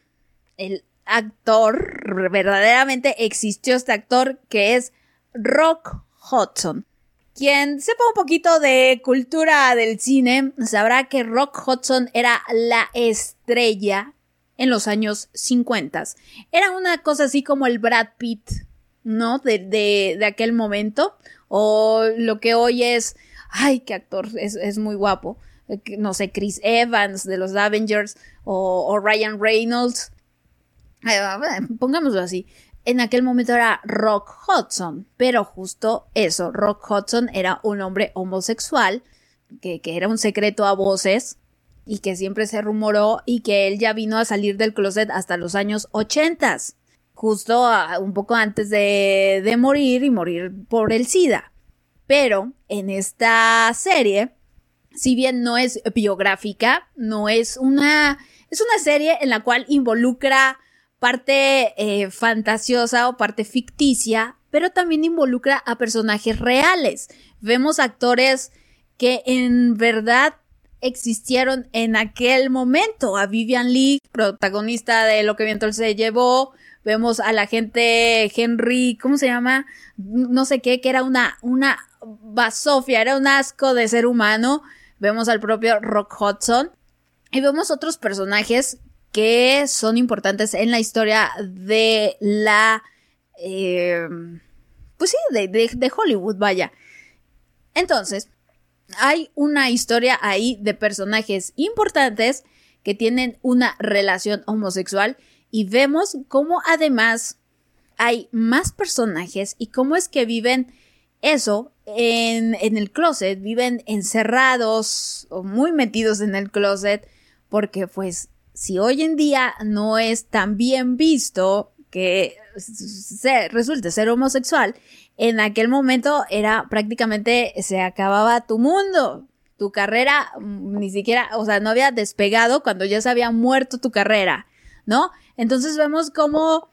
el actor, verdaderamente existió este actor que es Rock Hudson. Quien sepa un poquito de cultura del cine sabrá que Rock Hudson era la estrella en los años 50. Era una cosa así como el Brad Pitt, ¿no? De, de, aquel momento. O lo que hoy es, ay, qué actor, es, es muy guapo. No sé, Chris Evans de los Avengers o, Ryan Reynolds. Pongámoslo así en aquel momento era Rock Hudson, pero justo eso, Rock Hudson era un hombre homosexual, que, era un secreto a voces, y que siempre se rumoró, y que él ya vino a salir del closet hasta los años ochentas, justo un poco antes de, de morir y morir por el SIDA. Pero en esta serie, si bien no es biográfica, no es una, es una serie en la cual involucra parte eh, fantasiosa o parte ficticia, pero también involucra a personajes reales. Vemos actores que en verdad existieron en aquel momento. A Vivian Lee, protagonista de Lo que viento se llevó. Vemos a la gente Henry, ¿cómo se llama? No sé qué, que era una, una basofia, era un asco de ser humano. Vemos al propio Rock Hudson. Y vemos otros personajes que son importantes en la historia de la... Eh, pues sí, de, de, Hollywood, vaya. Entonces, hay una historia ahí de personajes importantes que tienen una relación homosexual y vemos cómo además hay más personajes y cómo es que viven eso en, en, el closet, viven encerrados o muy metidos en el closet porque pues si hoy en día no es tan bien visto que se, resulte ser homosexual, en aquel momento era prácticamente se acababa tu mundo. Tu carrera mm, ni siquiera, o sea, no había despegado cuando ya se había muerto tu carrera, ¿no? Entonces vemos cómo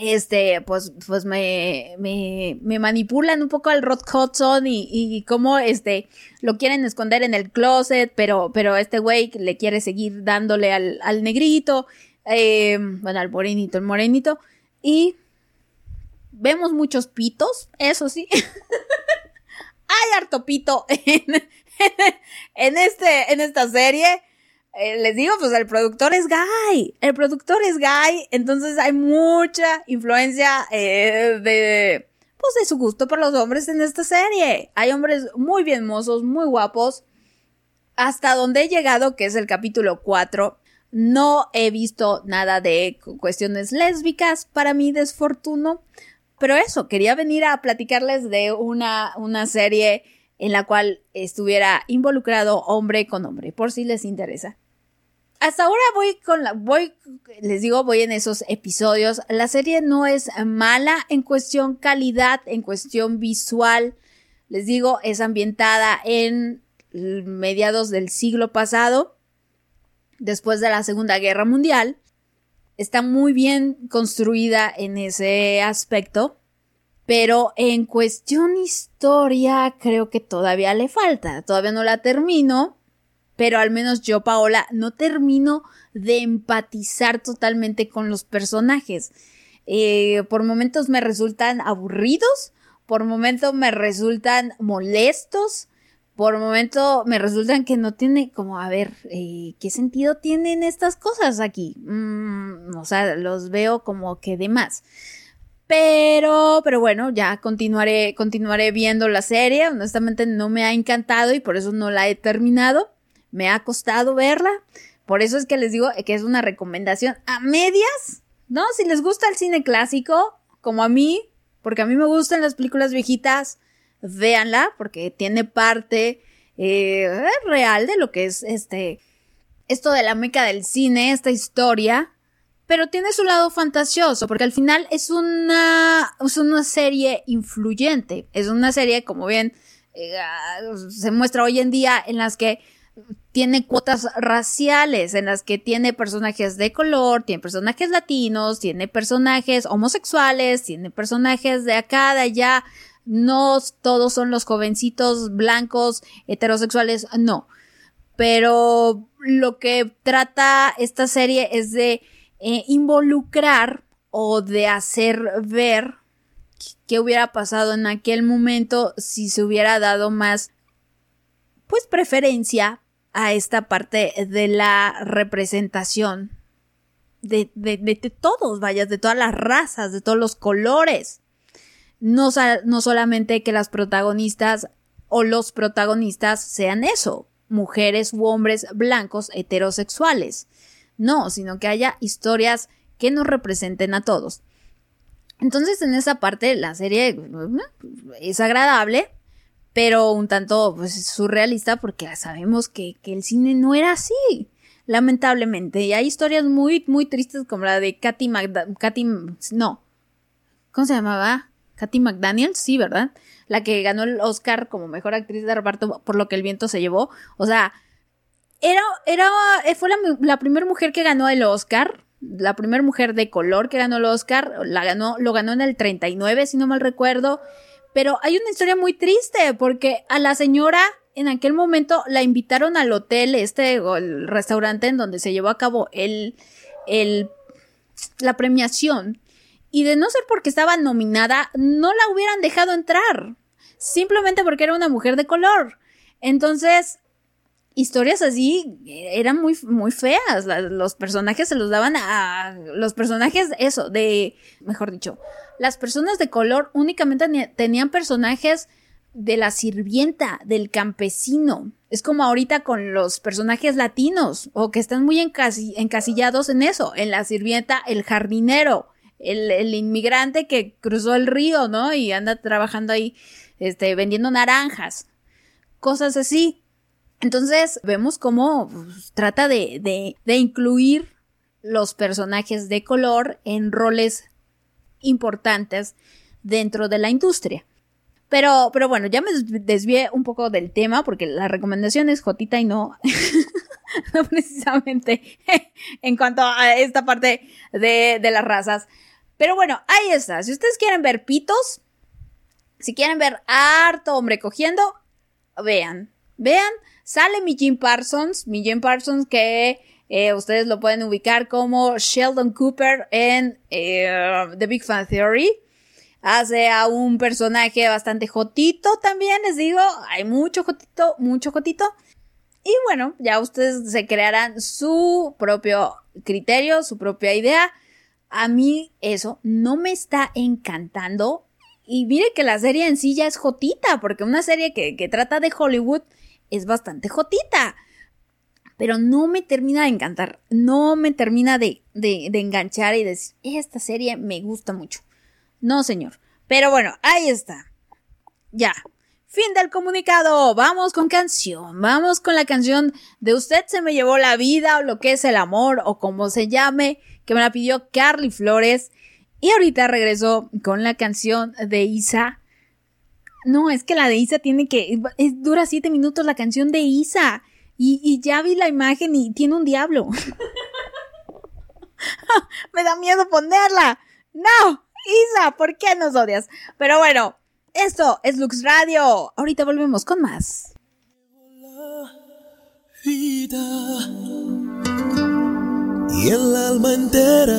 este, pues, pues me, me, me manipulan un poco al Rod Hudson y, y cómo, este, lo quieren esconder en el closet, pero, pero este güey le quiere seguir dándole al, al negrito, eh, bueno, al morenito, el morenito, y vemos muchos pitos, eso sí. Hay harto pito en, en, este, en esta serie. Eh, les digo, pues el productor es gay. El productor es gay. Entonces hay mucha influencia eh, de, pues de su gusto por los hombres en esta serie. Hay hombres muy bien mozos, muy guapos. Hasta donde he llegado, que es el capítulo 4, no he visto nada de cuestiones lésbicas para mi desfortuno. Pero eso, quería venir a platicarles de una, una serie en la cual estuviera involucrado hombre con hombre, por si les interesa hasta ahora voy con la, voy, les digo, voy en esos episodios. La serie no es mala en cuestión calidad, en cuestión visual. Les digo, es ambientada en mediados del siglo pasado, después de la Segunda Guerra Mundial. Está muy bien construida en ese aspecto, pero en cuestión historia creo que todavía le falta. Todavía no la termino pero al menos yo, Paola, no termino de empatizar totalmente con los personajes. Eh, por momentos me resultan aburridos, por momentos me resultan molestos, por momento me resultan que no tiene como, a ver, eh, ¿qué sentido tienen estas cosas aquí? Mm, o sea, los veo como que de más. Pero, pero bueno, ya continuaré, continuaré viendo la serie. Honestamente no me ha encantado y por eso no la he terminado me ha costado verla. Por eso es que les digo que es una recomendación a medias, ¿no? Si les gusta el cine clásico, como a mí, porque a mí me gustan las películas viejitas, véanla, porque tiene parte eh, real de lo que es este, esto de la meca del cine, esta historia, pero tiene su lado fantasioso, porque al final es una, es una serie influyente, es una serie, como bien eh, se muestra hoy en día, en las que tiene cuotas raciales, en las que tiene personajes de color, tiene personajes latinos, tiene personajes homosexuales, tiene personajes de acá, de allá, no todos son los jovencitos blancos, heterosexuales, no. Pero lo que trata esta serie es de eh, involucrar o de hacer ver qué hubiera pasado en aquel momento si se hubiera dado más pues preferencia a esta parte de la representación de, de, de, todos, vaya, de todas las razas, de todos los colores. No, no solamente que las protagonistas o los protagonistas sean eso, mujeres u hombres blancos heterosexuales. No, sino que haya historias que nos representen a todos. Entonces, en esa parte, la serie es agradable, pero un tanto pues, surrealista porque sabemos que, el cine no era así, lamentablemente. Y hay historias muy, muy tristes como la de Katy McDaniel. no. ¿Cómo se llamaba? Katy McDaniel, sí, ¿verdad? La que ganó el Oscar como mejor actriz de reparto por lo que el viento se llevó. O sea, era, era, fue la, la primera mujer que ganó el Oscar la primera mujer de color que ganó el Oscar, la ganó, lo ganó en el 39, si no mal recuerdo. Pero hay una historia muy triste porque a la señora en aquel momento la invitaron al hotel, este, el restaurante en donde se llevó a cabo el, el, la premiación. Y de no ser porque estaba nominada, no la hubieran dejado entrar. Simplemente porque era una mujer de color. Entonces, historias así eran muy, muy feas. los personajes se los daban a los personajes, eso, de, mejor dicho, las personas de color únicamente tenían personajes de la sirvienta, del campesino. Es como ahorita con los personajes latinos, o que están muy encasillados en eso, en la sirvienta, el jardinero, el, el, inmigrante que cruzó el río, ¿no? Y anda trabajando ahí, este, vendiendo naranjas. Cosas así. Entonces vemos cómo pues, trata de, incluir los personajes de color en roles importantes dentro de la industria. Pero, pero bueno, ya me desvié un poco del tema porque la recomendación es Jotita y no, no precisamente en cuanto a esta parte de, de las razas. Pero bueno, ahí está. Si ustedes quieren ver pitos, si quieren ver harto hombre cogiendo, vean, vean Sale mi Jim Parsons, mi Jim Parsons que eh, ustedes lo pueden ubicar como Sheldon Cooper en eh, The Big Fan Theory. Hace a un personaje bastante jotito también, les digo, hay mucho jotito, mucho jotito. Y bueno, ya ustedes se crearán su propio criterio, su propia idea. A mí eso no me está encantando. Y mire que la serie en sí ya es jotita, porque una serie que, que trata de Hollywood es bastante jotita. Pero no me termina de encantar, no me termina de, de, enganchar y decir, esta serie me gusta mucho. No, señor. Pero bueno, ahí está. Ya. Fin del comunicado. Vamos con canción. Vamos con la canción de Usted se me llevó la vida o lo que es el amor o como se llame, que me la pidió Carly Flores. Y ahorita regreso con la canción de Isa no, es que la de Isa tiene que. dura siete minutos la canción de Isa. Y, ya vi la imagen y tiene un diablo. Me da miedo ponerla. No, Isa, ¿por qué nos odias? Pero bueno, esto es Lux Radio. Ahorita volvemos con más. y el alma entera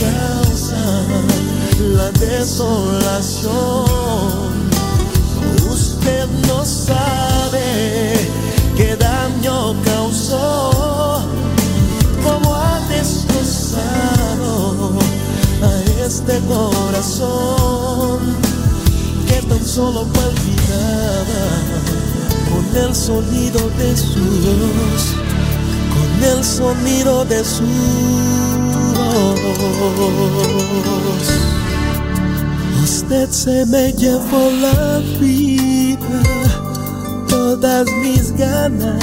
causa la desolación. Usted no sabe qué daño causó, cómo ha destrozado a este corazón que tan solo palpitaba con el sonido de su voz, con el sonido de su. Usted se me llevó la vida, todas mis ganas,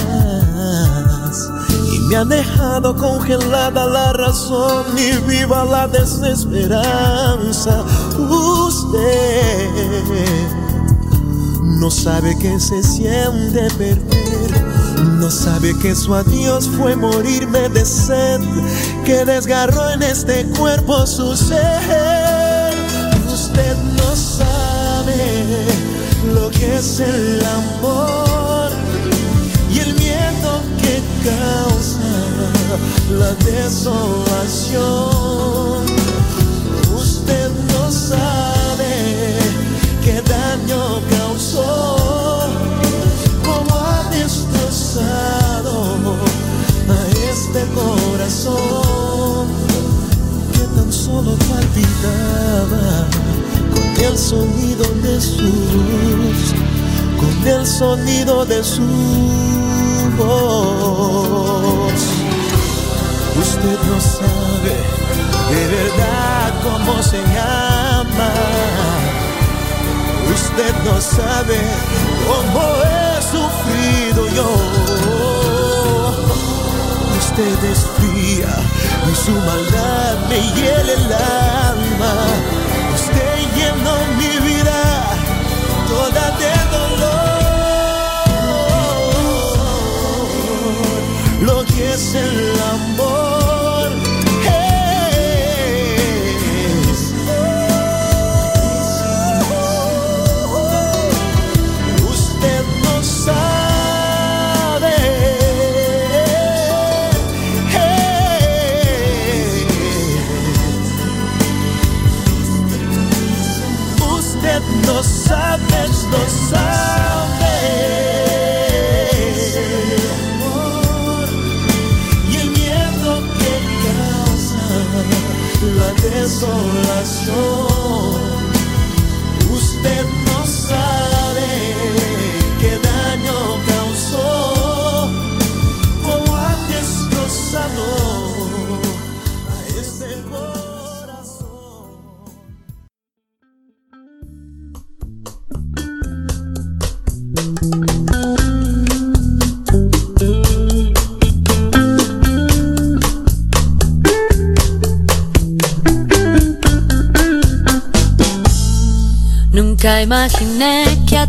y me ha dejado congelada la razón y viva la desesperanza. Usted no sabe que se siente perder. No sabe que su adiós fue de sed, que desgarró en este cuerpo su ser. Usted no sabe lo que es el amor y el miedo que causa la desolación. Usted no sabe qué daño causó, cómo ha destrozado este corazón que tan solo palpitaba con el sonido de su voz, con el sonido de su voz. Usted no sabe de verdad cómo se llama. Usted no sabe cómo he sufrido yo. Usted es fría y su maldad me hiela el alma. Usted llenó mi vida toda de dolor. Lo que es el amor desolación. Nunca imaginé que a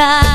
Palabras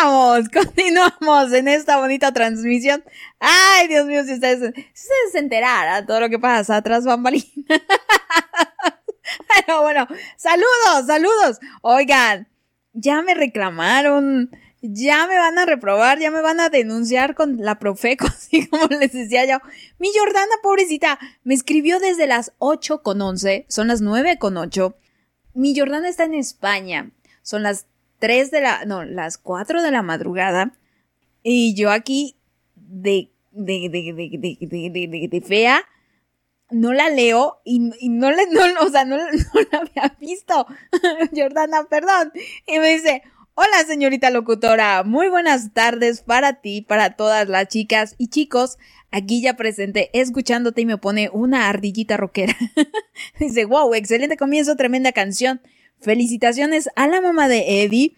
Regresamos, continuamos en esta bonita transmisión. Ay, Dios mío, si ustedes, si ustedes se enteraran todo lo que pasa tras bambalinas. Pero bueno, saludos, saludos. Oigan, ya me reclamaron, ya me van a reprobar, ya me van a denunciar con la Profeco, así como les decía yo. Mi Jordana, pobrecita, me escribió desde las 8 con 11, son las 9 con 8. Mi Jordana está en España, son las 3 de la, no, las 4 de la madrugada. Y yo aquí de, de, de, de, fea, no la leo y, y no le, no, o sea, no, no la había visto. Jordana, perdón. Y me dice, hola señorita locutora, muy buenas tardes para ti, para todas las chicas y chicos. Aquí ya presente, escuchándote y me pone una ardillita rockera. dice, wow, excelente comienzo, tremenda canción. Felicitaciones a la mamá de Eddie.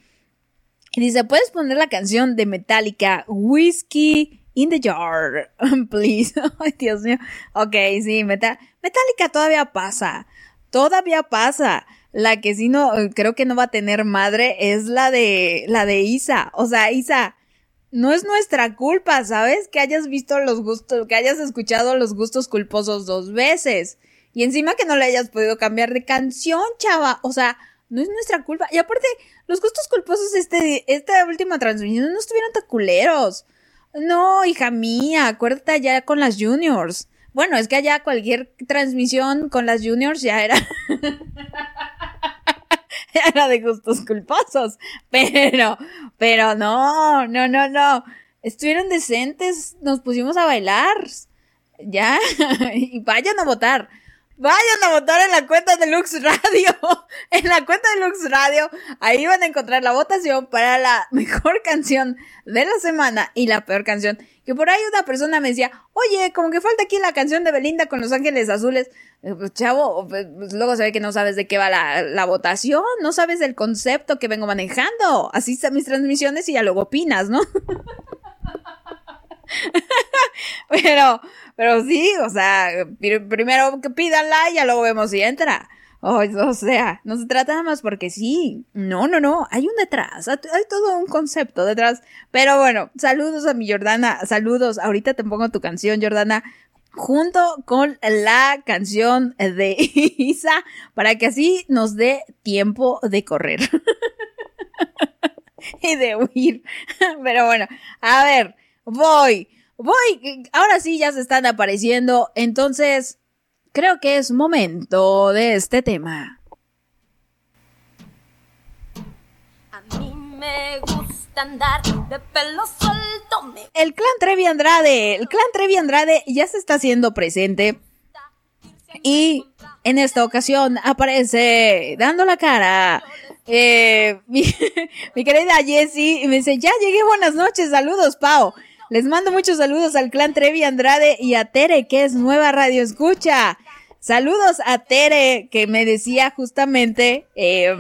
Y dice, ¿puedes poner la canción de Metallica, Whiskey in the Jar, please? Ay, Dios mío. Ok, sí, Meta- Metallica todavía pasa. Todavía pasa. La que sí no, creo que no va a tener madre es la de, la de Isa. O sea, Isa, no es nuestra culpa, ¿sabes? Que hayas visto los gustos, que hayas escuchado los gustos culposos dos veces. Y encima que no le hayas podido cambiar de canción, chava. O sea, no es nuestra culpa. Y aparte, los gustos culposos este, esta última transmisión no estuvieron tan culeros. No, hija mía, acuérdate ya con las juniors. Bueno, es que allá cualquier transmisión con las juniors ya era. era de gustos culposos. Pero, pero no, no, no, no. Estuvieron decentes, nos pusimos a bailar. Ya, y vayan a votar. Vayan a votar en la cuenta de Lux Radio. En la cuenta de Lux Radio. Ahí van a encontrar la votación para la mejor canción de la semana y la peor canción. Que por ahí una persona me decía, oye, como que falta aquí la canción de Belinda con Los Ángeles Azules. Pues, chavo, pues, pues, luego se ve que no sabes de qué va la, la votación, no sabes el concepto que vengo manejando. Así están mis transmisiones y ya luego opinas, ¿no? pero, pero sí, o sea, pri- primero que pídanla y ya luego vemos si entra. O, o sea, no se trata nada más porque sí. No, no, no. Hay un detrás. Hay todo un concepto detrás. Pero bueno, saludos a mi Jordana. Saludos. Ahorita te pongo tu canción, Jordana. Junto con la canción de Isa. Para que así nos dé tiempo de correr. y de huir. Pero bueno, a ver. Voy. Voy. Ahora sí ya se están apareciendo. Entonces, creo que es momento de este tema. A mí me gusta andar de pelo suelto. Me El clan Trevi Andrade, el clan Trevi Andrade ya se está haciendo presente y en esta ocasión aparece dando la cara eh, mi, mi querida Jessie me dice, ya llegué, buenas noches, saludos, Pau. Les mando muchos saludos al clan Trevi Andrade y a Tere, que es nueva radio escucha. Saludos a Tere, que me decía justamente eh,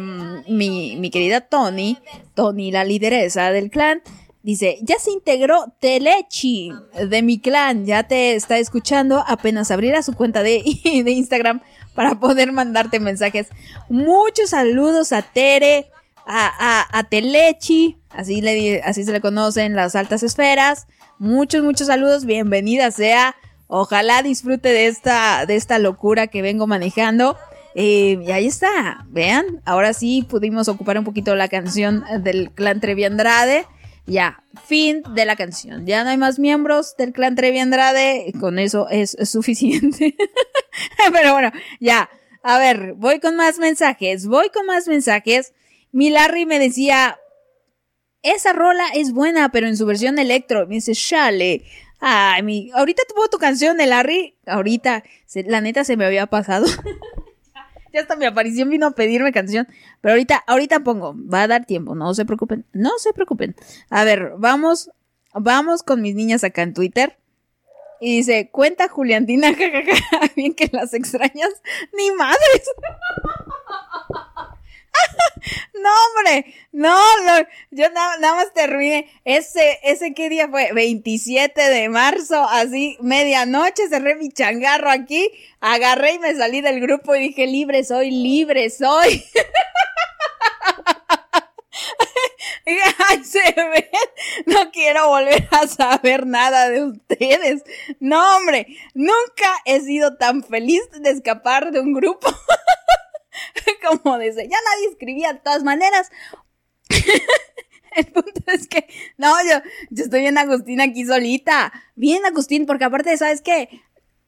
mi, mi querida Tony, Tony, la lideresa del clan. Dice, ya se integró Telechi de mi clan, ya te está escuchando, apenas abrirá su cuenta de, de Instagram para poder mandarte mensajes. Muchos saludos a Tere, a, a, a Telechi, así, le, así se le conocen las altas esferas. Muchos, muchos saludos, bienvenida sea. Ojalá disfrute de esta, de esta locura que vengo manejando. Eh, y ahí está, vean, ahora sí pudimos ocupar un poquito la canción del clan Trevi Andrade. Ya, fin de la canción. Ya no hay más miembros del clan Trevi Andrade. Con eso es, suficiente. Pero bueno, ya. A ver, voy con más mensajes. Voy con más mensajes. Mi Larry me decía, esa rola es buena, pero en su versión electro. Me dice, chale. Ay, mi, ahorita tuvo tu canción de Larry. Ahorita, se- la neta se me había pasado. ya hasta mi aparición vino a pedirme canción. Pero ahorita, ahorita pongo. Va a dar tiempo, no se preocupen. No se preocupen. A ver, vamos, vamos con mis niñas acá en Twitter. Y dice, cuenta Juliantina, jajaja, bien que las extrañas. Ni madres. No, hombre, no, no, yo na- nada más terminé. Ese, ese qué día fue, 27 de marzo, así, medianoche, cerré mi changarro aquí, agarré y me salí del grupo y dije, libre soy, libre soy. Se ven, no quiero volver a saber nada de ustedes. No, hombre, nunca he sido tan feliz de escapar de un grupo. Como dice, ya nadie escribía de todas maneras. El punto es que, no, yo, yo estoy bien Agustín aquí solita. Bien Agustín, porque aparte, ¿sabes qué?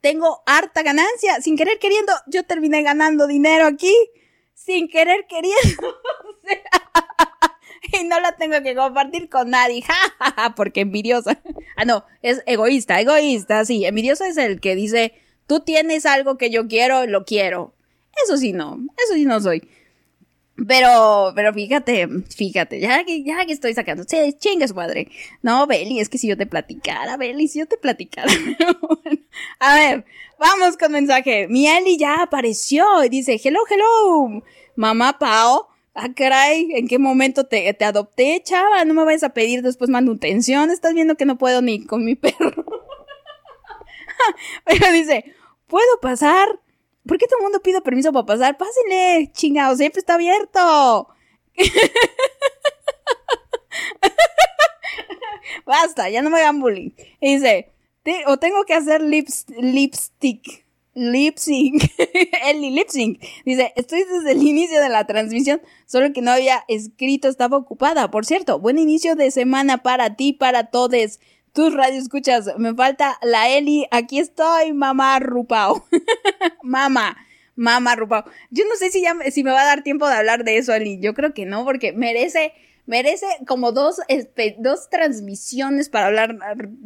Tengo harta ganancia. Sin querer queriendo, yo terminé ganando dinero aquí. Sin querer queriendo. Y no la tengo que compartir con nadie. Porque envidiosa. Ah, no, es egoísta, egoísta, sí. Envidiosa es el que dice, tú tienes algo que yo quiero, lo quiero. Eso sí no, eso sí no soy. Pero, pero fíjate, fíjate, ya que, ya que estoy sacando, sí, chinga madre. No, Beli, es que si yo te platicara, Beli, si yo te platicara. A ver, vamos con mensaje. Mi Eli ya apareció y dice, hello, hello, mamá Pao. Ah, caray, ¿en qué momento te, te adopté, chava? No me vayas a pedir después manutención. Estás viendo que no puedo ni con mi perro. Pero dice, ¿puedo pasar? ¿Por qué todo el mundo pide permiso para pasar? Pásenle, chingados, siempre está abierto. Basta, ya no me hagan bullying. Dice, "Te- o tengo que hacer lips, lipstick. Lip sync. Eli lip sync. Dice, estoy desde el inicio de la transmisión, solo que no había escrito, estaba ocupada. Por cierto, buen inicio de semana para ti, para todes. Tus radio escuchas, me falta la Eli, aquí estoy, mamá Rupao. Mamá, mamá Rupao. Yo no sé si ya me- va a dar tiempo de hablar de eso, Ali. Yo creo que no, porque merece, merece como dos, espe- dos transmisiones para hablar.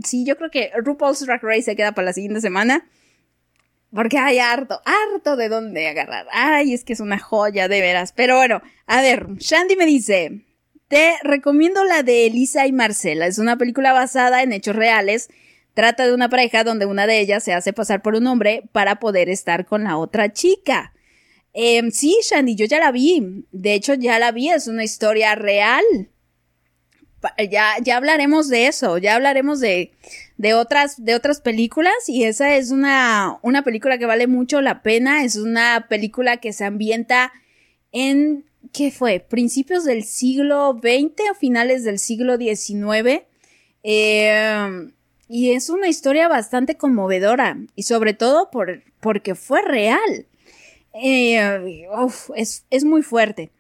Sí, yo creo que RuPaul's Drag Race se queda para la siguiente semana. Porque hay harto, harto de dónde agarrar. Ay, es que es una joya, de veras. Pero bueno, a ver, Shandy me dice, te recomiendo la de Elisa y Marcela. Es una película basada en hechos reales. Trata de una pareja donde una de ellas se hace pasar por un hombre para poder estar con la otra chica. Em, sí, Shandy, yo ya la vi. De hecho, ya la vi. Es una historia real. Ya, ya hablaremos de eso. Ya hablaremos de, de otras, de otras películas. Y esa es una, una película que vale mucho la pena. Es una película que se ambienta en, ¿qué fue? Principios del siglo XX o finales del siglo XIX. Eh, y es una historia bastante conmovedora. Y sobre todo por, porque fue real. Uf, es, es muy fuerte.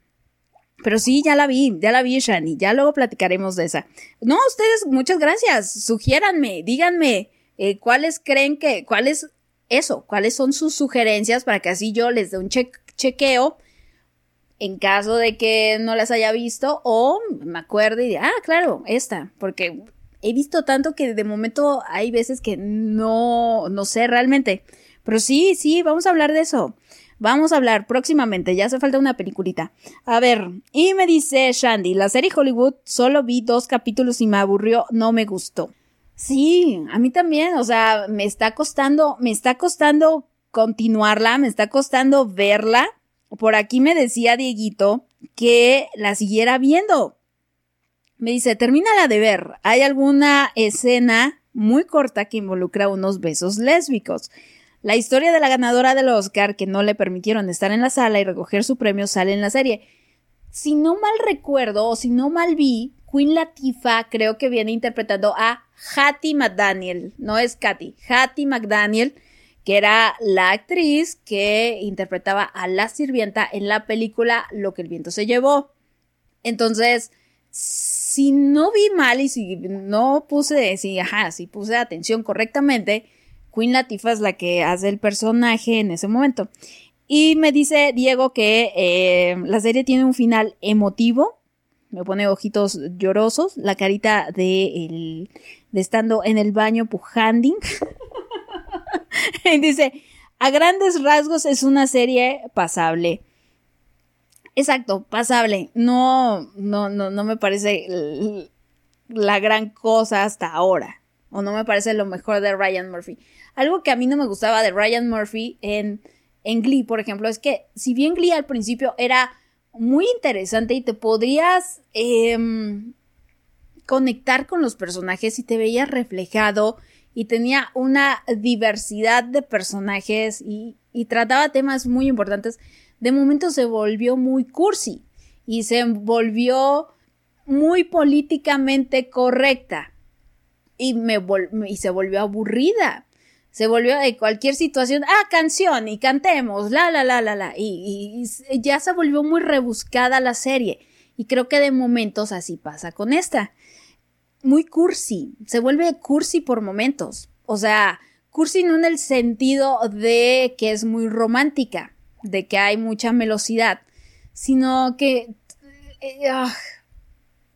Pero sí, ya la vi, ya la vi, Shani. Ya luego platicaremos de esa. No, ustedes, muchas gracias. Sugiéranme, díganme eh, cuáles creen que, cuáles, eso, cuáles son sus sugerencias para que así yo les dé un chequeo en caso de que no las haya visto o me acuerde y diga, ah, claro, esta, porque he visto tanto que de momento hay veces que no, no sé realmente. Pero sí, sí, vamos a hablar de eso. Vamos a hablar próximamente, ya hace falta una peliculita. A ver, y me dice Shandy, la serie Hollywood solo vi dos capítulos y me aburrió, no me gustó. Sí, a mí también, o sea, me está costando, me está costando continuarla, me está costando verla. Por aquí me decía Dieguito que la siguiera viendo. Me dice, termínala de ver. Hay alguna escena muy corta que involucra unos besos lésbicos. La historia de la ganadora del Oscar que no le permitieron estar en la sala y recoger su premio sale en la serie. Si no mal recuerdo o si no mal vi, Queen Latifah creo que viene interpretando a Hattie McDaniel, no es Katy, Hattie McDaniel, que era la actriz que interpretaba a la sirvienta en la película Lo que el viento se llevó. Entonces, si no vi mal y si no puse, si, ajá, si puse atención correctamente, Queen Latifah es la que hace el personaje en ese momento. Y me dice Diego que eh, la serie tiene un final emotivo. Me pone ojitos llorosos, la carita de, de estando en el baño pujanding. dice, a grandes rasgos es una serie pasable. Exacto, pasable. No, no, no, no me parece la gran cosa hasta ahora. O no me parece lo mejor de Ryan Murphy. Algo que a mí no me gustaba de Ryan Murphy en, en Glee, por ejemplo, es que si bien Glee al principio era muy interesante y te podrías em, conectar con los personajes y te veías reflejado y tenía una diversidad de personajes y, y trataba temas muy importantes de momento se volvió muy cursi y se volvió muy políticamente correcta y, me y se volvió aburrida. Se volvió de cualquier situación, ah, canción y cantemos, la, la, la, la, la. Y, y ya se volvió muy rebuscada la serie. Y creo que de momentos así pasa con esta. Muy cursi, se vuelve cursi por momentos. O sea, cursi no en el sentido de que es muy romántica, de que hay mucha velocidad, sino que eh, ah,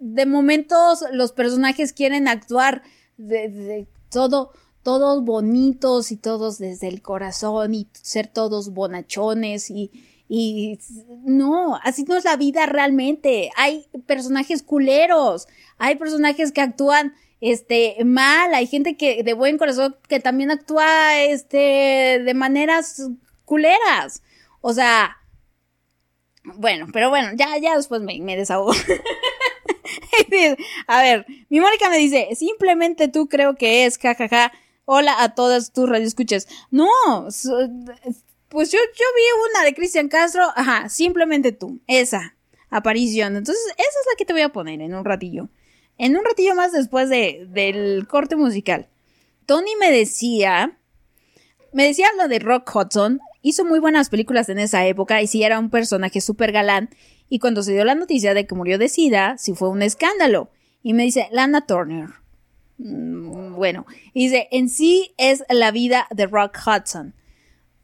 de momentos los personajes quieren actuar de, todo, todos bonitos y todos desde el corazón y ser todos bonachones y, y no, así no es la vida realmente. Hay personajes culeros, hay personajes que actúan este mal, hay gente que de buen corazón que también actúa este de maneras culeras. O sea, bueno, pero bueno, ya, ya después me, desahogo. a ver, mi Mónica me dice, simplemente tú creo que es, jajaja. Hola a todas tus radioescuchas. No, pues yo, yo vi una de Cristian Castro, ajá, simplemente tú, esa aparición. Entonces, esa es la que te voy a poner en un ratillo. En un ratillo más después de, del corte musical. Tony me decía, me decía lo de Rock Hudson, hizo muy buenas películas en esa época y sí era un personaje súper galán. Y cuando se dio la noticia de que murió de SIDA, sí fue un escándalo. Y me dice, Lana Turner. Mm, bueno, dice, en sí es la vida de Rock Hudson.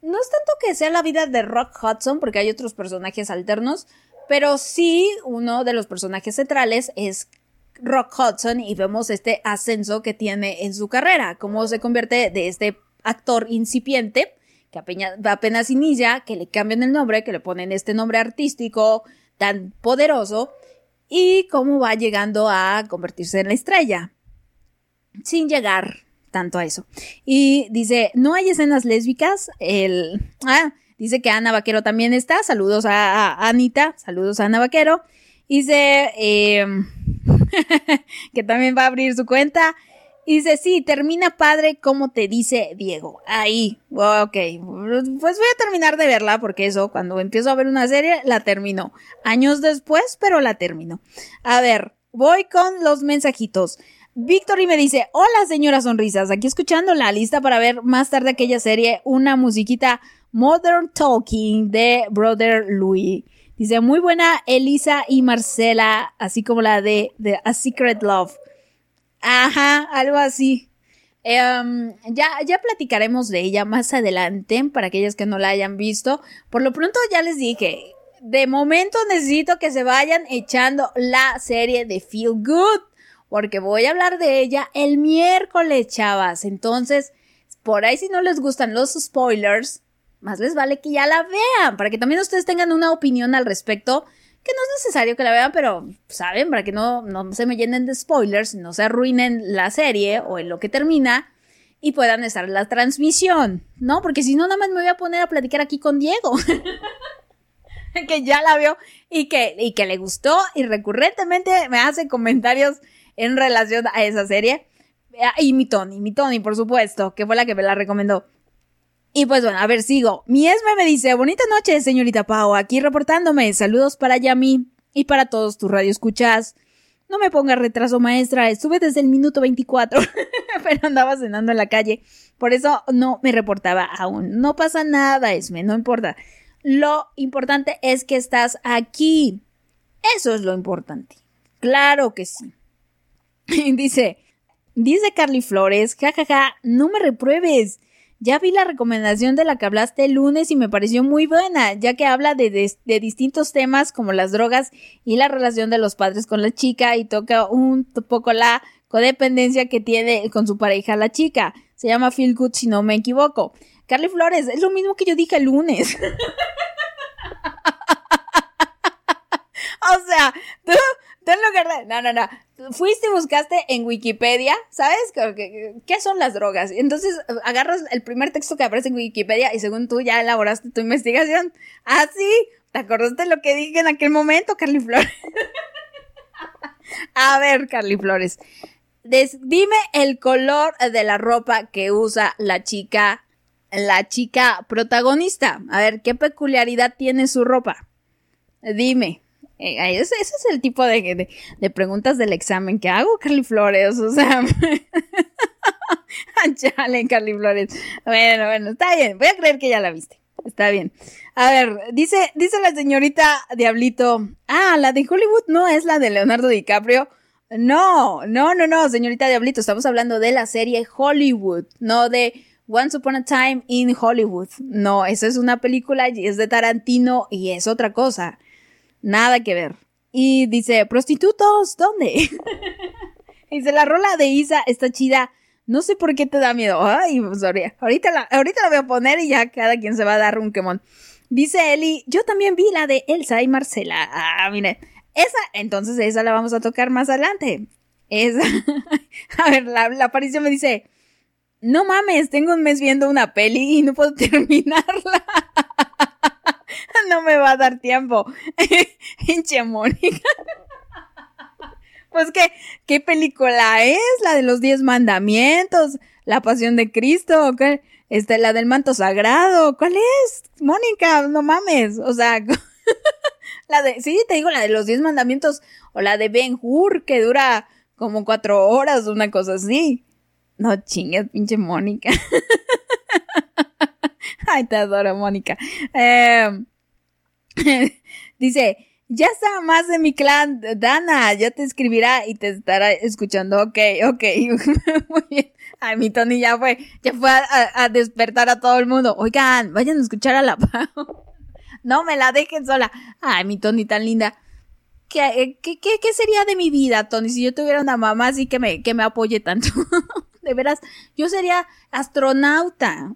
No es tanto que sea la vida de Rock Hudson, porque hay otros personajes alternos, pero sí uno de los personajes centrales es Rock Hudson y vemos este ascenso que tiene en su carrera, cómo se convierte de este actor incipiente que apenas, apenas inicia, que le cambian el nombre, que le ponen este nombre artístico tan poderoso y cómo va llegando a convertirse en la estrella sin llegar tanto a eso. Y dice, no hay escenas lésbicas, el... Ah, dice que Ana Vaquero también está, saludos a, Anita, saludos a Ana Vaquero. Dice eh, que también va a abrir su cuenta. Y dice, sí, termina padre como te dice Diego. Ahí, ok. Pues voy a terminar de verla porque eso, cuando empiezo a ver una serie, la termino. Años después, pero la termino. A ver, voy con los mensajitos. Víctor y me dice, hola señora Sonrisas, aquí escuchando la lista para ver más tarde aquella serie, una musiquita Modern Talking de Brother Louis. Dice, muy buena Elisa y Marcela, así como la de, de A Secret Love. Ajá, algo así. Em, ya, ya platicaremos de ella más adelante para aquellas que no la hayan visto. Por lo pronto ya les dije, de momento necesito que se vayan echando la serie de Feel Good, porque voy a hablar de ella el miércoles, chavas. Entonces, por ahí si no les gustan los spoilers, más les vale que ya la vean, para que también ustedes tengan una opinión al respecto, que no es necesario que la vean, pero saben, para que no, no se me llenen de spoilers, no se arruinen la serie o en lo que termina y puedan estar en la transmisión, ¿no? Porque si no, nada más me voy a poner a platicar aquí con Diego. que ya la vio y que, y que le gustó y recurrentemente me hace comentarios en relación a esa serie. Ah, y mi Tony, mi Tony, por supuesto, que fue la que me la recomendó. Y pues bueno, a ver, sigo. Mi Esme me dice, bonita noche, señorita Pau, aquí reportándome. Saludos para Yami y para todos tus radioescuchas. No me ponga retraso, maestra. Estuve desde el minuto 24, pero andaba cenando en la calle. Por eso no me reportaba aún. No pasa nada, Esme, no importa. Lo importante es que estás aquí. Eso es lo importante. Claro que sí. dice, dice Carly Flores, jajaja, ja, ja, no me repruebes. Ya vi la recomendación de la que hablaste el lunes y me pareció muy buena, ya que habla de, de, distintos temas como las drogas y la relación de los padres con la chica y toca un poco la codependencia que tiene con su pareja la chica. Se llama Feel Good si no me equivoco. Carly Flores, es lo mismo que yo dije el lunes. o sea, tú, tú en lugar de... No, no, no. Fuiste y buscaste en Wikipedia, ¿sabes? ¿Qué son las drogas? Entonces agarras el primer texto que aparece en Wikipedia y según tú ya elaboraste tu investigación. Ah, sí. ¿Te acordaste lo que dije en aquel momento, Carly Flores? A ver, Carly Flores. Dime el color de la ropa que usa la chica, la chica protagonista. A ver, ¿qué peculiaridad tiene su ropa? Dime. Eh, ese, es el tipo de, de, de, preguntas del examen que hago, Carly Flores. O sea, chale, Carly Flores. Bueno, bueno, está bien. Voy a creer que ya la viste. Está bien. A ver, dice, dice la señorita Diablito. Ah, la de Hollywood no es la de Leonardo DiCaprio. No, no, no, no, señorita Diablito. Estamos hablando de la serie Hollywood, no de Once Upon a Time in Hollywood. No, esa es una película y es de Tarantino y es otra cosa. Nada que ver. Y dice, prostitutos, ¿dónde? dice, la rola de Isa está chida. No sé por qué te da miedo. Ay, sorry. Ahorita la, ahorita la voy a poner y ya cada quien se va a dar un quemón. Dice Eli, yo también vi la de Elsa y Marcela. Ah, mire. Esa, entonces esa la vamos a tocar más adelante. Esa. a ver, la, la aparición me dice, no mames, tengo un mes viendo una peli y no puedo terminarla. no me va a dar tiempo. Hinche Mónica. pues qué, qué película es, la de los diez mandamientos, la pasión de Cristo, ¿qué? Este, la del manto sagrado, ¿cuál es? Mónica, no mames, o sea, la de, sí, te digo, la de los diez mandamientos, o la de Ben Hur, que dura como cuatro horas, una cosa así. No chingues, pinche Mónica. Ay, te adoro, Mónica. Eh, dice, ya está más de mi clan, Dana, ya te escribirá y te estará escuchando. Ok, ok, muy bien. Ay, mi Tony ya fue, ya fue a, a, despertar a todo el mundo. Oigan, vayan a escuchar a la Pau. No me la dejen sola. Ay, mi Tony tan linda. ¿Qué, qué, qué, qué sería de mi vida, Tony, si yo tuviera una mamá así que me, que me apoye tanto? de veras, yo sería astronauta.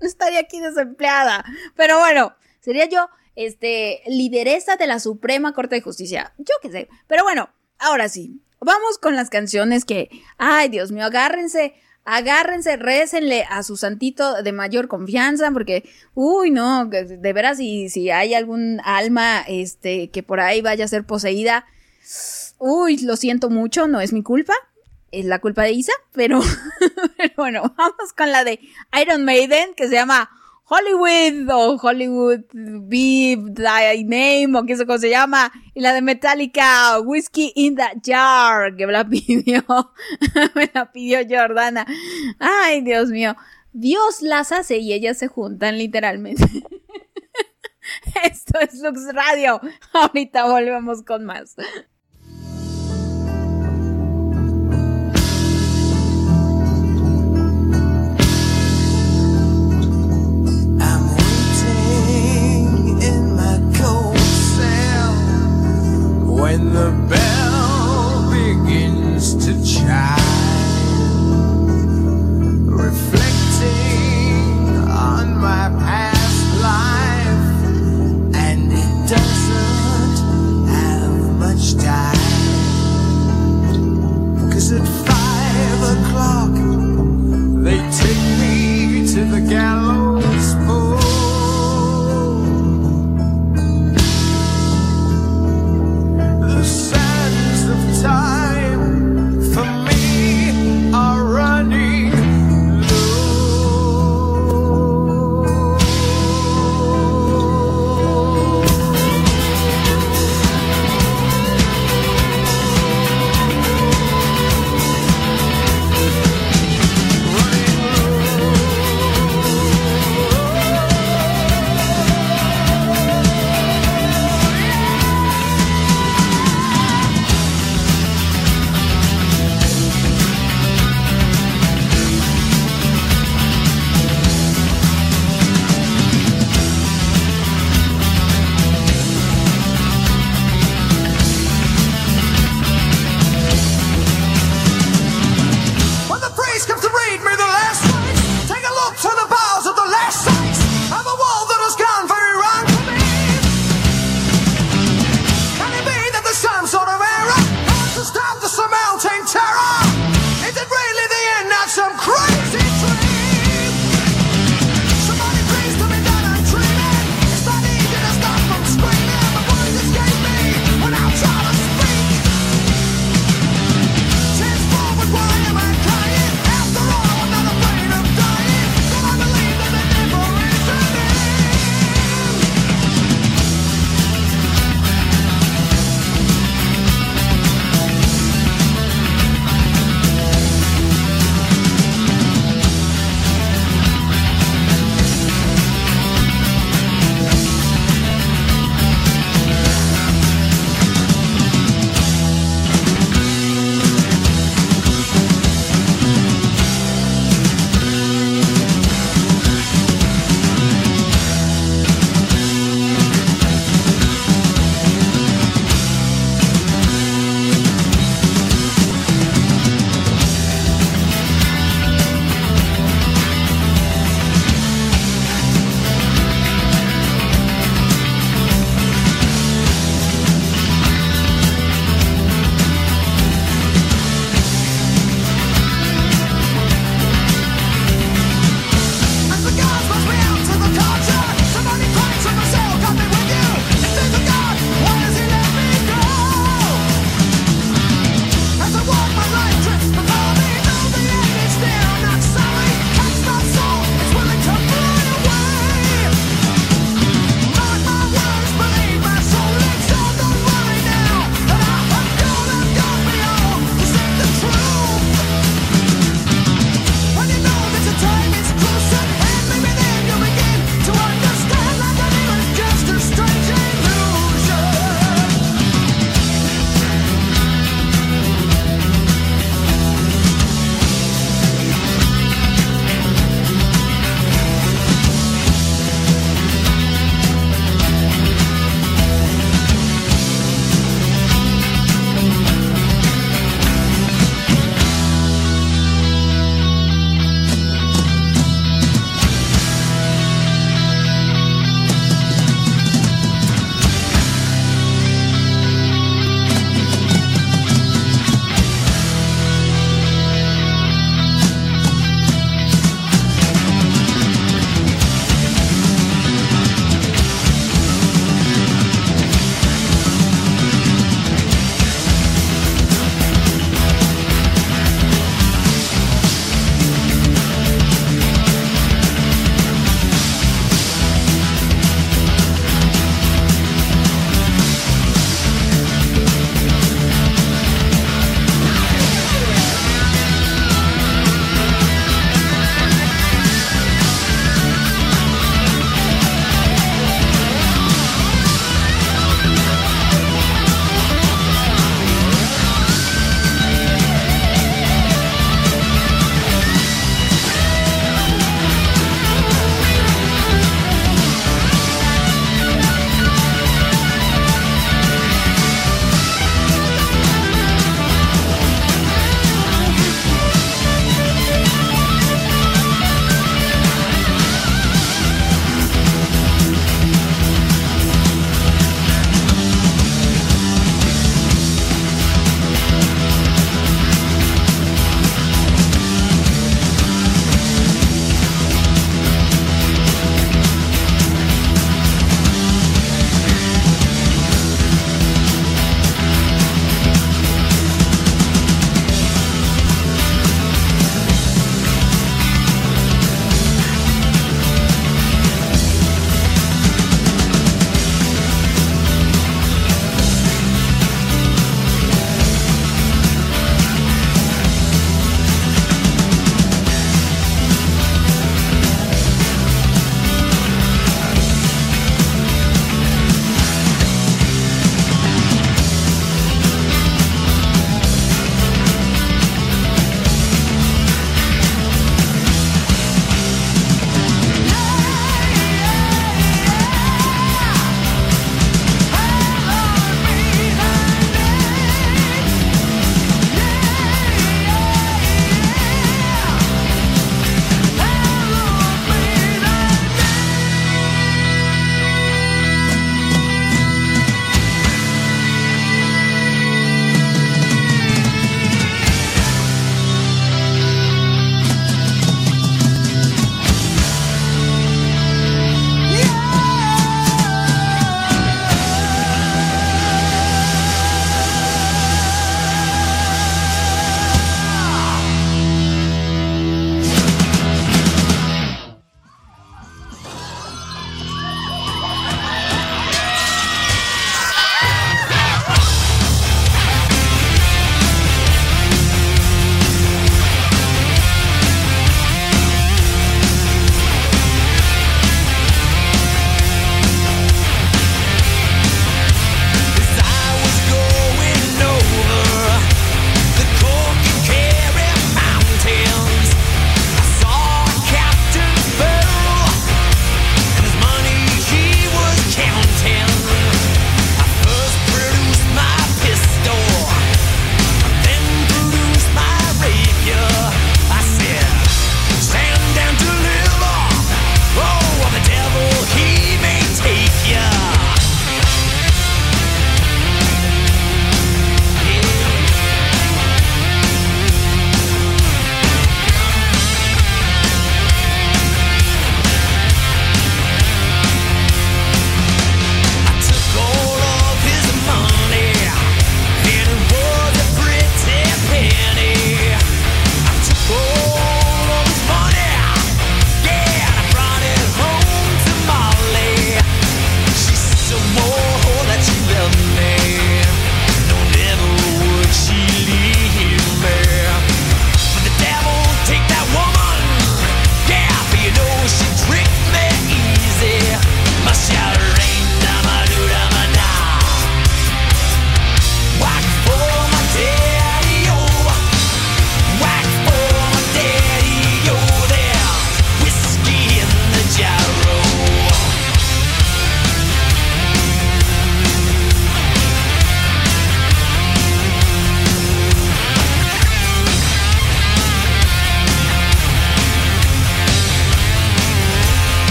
Estaría aquí desempleada. Pero bueno, sería yo, este, lideresa de la Suprema Corte de Justicia. Yo qué sé. Pero bueno, ahora sí. Vamos con las canciones que, ay, Dios mío, agárrense, agárrense, récenle a su santito de mayor confianza, porque, uy, no, de veras, si, si hay algún alma, este, que por ahí vaya a ser poseída, uy, lo siento mucho, no es mi culpa, es la culpa de Isa, pero, pero bueno, vamos con la de Iron Maiden, que se llama Hollywood o Hollywood Be Thy Name o qué sé cómo se llama. Y la de Metallica, Whiskey in the Jar, que me la pidió, me la pidió Jordana. Ay, Dios mío. Dios las hace y ellas se juntan literalmente. Esto es Lux Radio. Ahorita volvemos con más.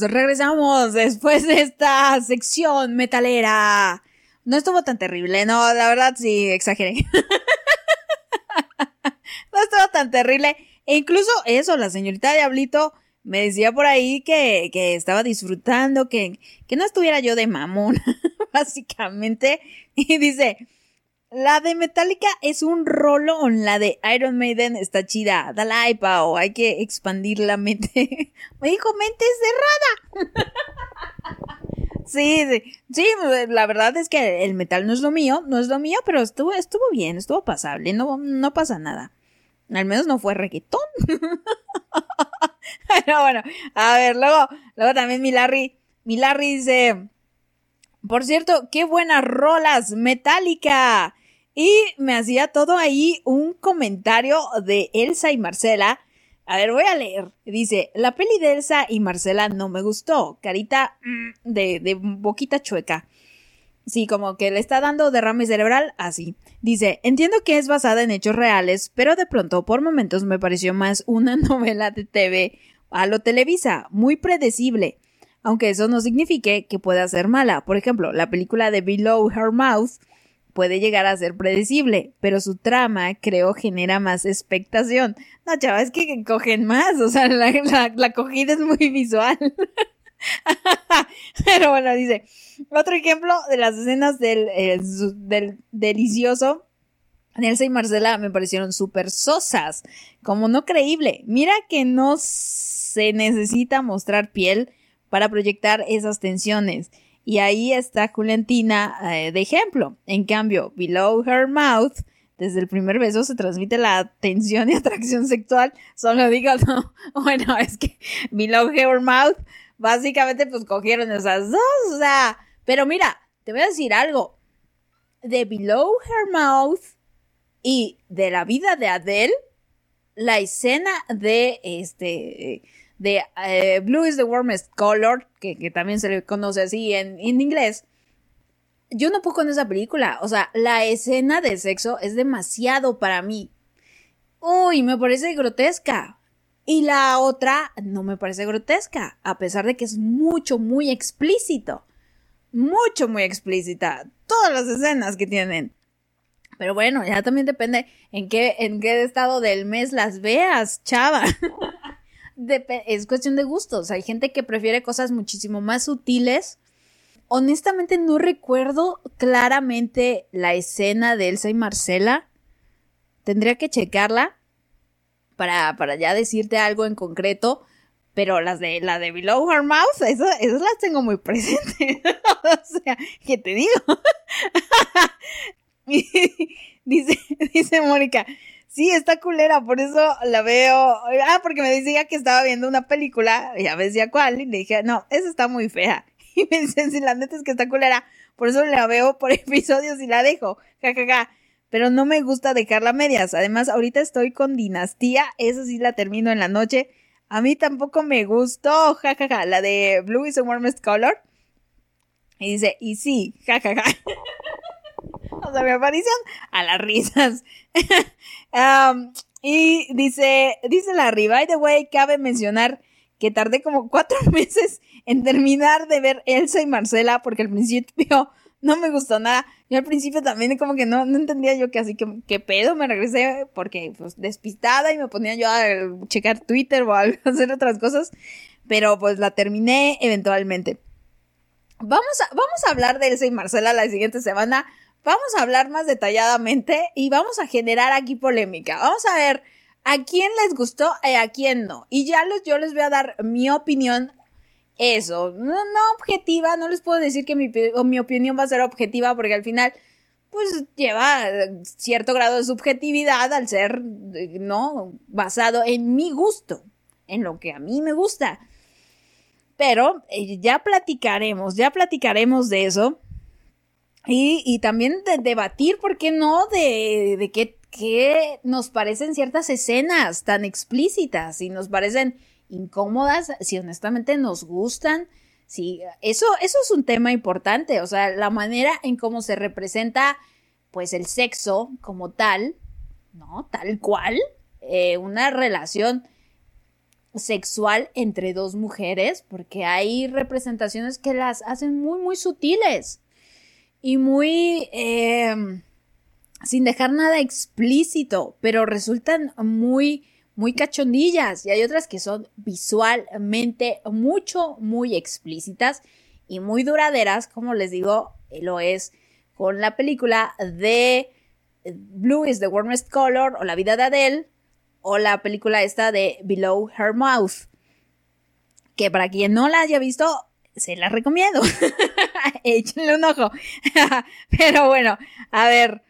Regresamos, después de esta sección metalera. No estuvo tan terrible, no, la verdad sí, exageré. no estuvo tan terrible. E incluso eso, la señorita Diablito me decía por ahí que, que estaba disfrutando, que, que no estuviera yo de mamón, básicamente. Y dice, la de Metallica es un rolo, la de Iron Maiden está chida. Dale ahí, Pao, hay que expandir la mente. Me dijo mente cerrada. sí, sí, sí, la verdad es que el metal no es lo mío, no es lo mío, pero estuvo, estuvo bien, estuvo pasable, no, no pasa nada. Al menos no fue reggaetón. Pero bueno, a ver, luego, luego también mi Larry, mi Larry dice, por cierto, qué buenas rolas, Metallica. Y me hacía todo ahí un comentario de Elsa y Marcela. A ver, voy a leer. Dice, la peli de Elsa y Marcela no me gustó. Carita mm, de, de boquita chueca. Sí, como que le está dando derrame cerebral, así. Dice, entiendo que es basada en hechos reales, pero de pronto por momentos me pareció más una novela de TV a lo Televisa, muy predecible. Aunque eso no signifique que pueda ser mala. Por ejemplo, la película de Below Her Mouth puede llegar a ser predecible, pero su trama, creo, genera más expectación. No, chaval, es que cogen más, o sea, la, la, la cogida es muy visual. pero bueno, dice, otro ejemplo de las escenas del, eh, del delicioso Nelsa y Marcela me parecieron súper sosas, como no creíble. Mira que no se necesita mostrar piel para proyectar esas tensiones. Y ahí está Juliantina eh, de ejemplo. En cambio, below her mouth, desde el primer beso se transmite la tensión y atracción sexual. Solo digo, no, bueno, es que below her mouth, básicamente pues cogieron esas dos, o sea, pero mira, te voy a decir algo. De below her mouth y de la vida de Adele, la escena de este de eh, Blue is the warmest color, que, que, también se le conoce así en, en inglés, yo no puedo con esa película. O sea, la escena de sexo es demasiado para mí. Uy, me parece grotesca. Y la otra no me parece grotesca, a pesar de que es mucho, muy explícito. Mucho, muy explícita. Todas las escenas que tienen. Pero bueno, ya también depende en qué, en qué estado del mes las veas, chava. es cuestión de gustos. Hay gente que prefiere cosas muchísimo más sutiles. Honestamente no recuerdo claramente la escena de Elsa y Marcela. Tendría que checarla para, para ya decirte algo en concreto. Pero las de la de Below Her Mouth, esas, esas las tengo muy presentes. o sea, ¿qué te digo? dice, dice Mónica, sí, está culera, por eso la veo. Ah, porque me decía que estaba viendo una película, ya me decía cuál, y le dije, no, esa está muy fea. Y me dice, si la neta es que está culera, por eso la veo por episodios y la dejo, jajaja. Ja, ja. Pero no me gusta dejarla medias. Además, ahorita estoy con Dinastía, esa sí la termino en la noche. A mí tampoco me gustó, jajaja, ja, la de Blue is the warmest color. Y dice, y sí, jajaja. o sea, me aparición a las risas. y dice, dice Larry, by the way, cabe mencionar que tardé como cuatro meses en terminar de ver Elsa y Marcela porque al principio no me gustó nada. Yo al principio también como que no, no entendía yo que así que, que pedo me regresé porque pues despistada y me ponía yo a checar Twitter o a hacer otras cosas. Pero pues la terminé eventualmente. Vamos a, vamos a hablar de Elsa y Marcela la siguiente semana vamos a hablar más detalladamente y vamos a generar aquí polémica. Vamos a ver a quién les gustó y a quién no. Y ya les, yo les voy a dar mi opinión. Eso, no, no objetiva, no les puedo decir que mi, mi opinión va a ser objetiva porque al final pues lleva cierto grado de subjetividad al ser, ¿no? Basado en mi gusto, en lo que a mí me gusta. Pero eh, ya platicaremos, ya platicaremos de eso. Y, y también de debatir, ¿por qué no? De, de qué, qué nos parecen ciertas escenas tan explícitas, si nos parecen incómodas, si honestamente nos gustan. Sí, eso, eso es un tema importante, o sea, la manera en cómo se representa, pues, el sexo como tal, ¿no? Tal cual, eh, una relación sexual entre dos mujeres, porque hay representaciones que las hacen muy, muy sutiles y muy... eh, sin dejar nada explícito, pero resultan muy, muy cachondillas. Y hay otras que son visualmente mucho, muy explícitas y muy duraderas, como les digo, lo es con la película de Blue is the Warmest Color o La vida de Adele o la película esta de Below Her Mouth, que para quien no la haya visto, se la recomiendo. Échenle un ojo. Pero bueno, a ver,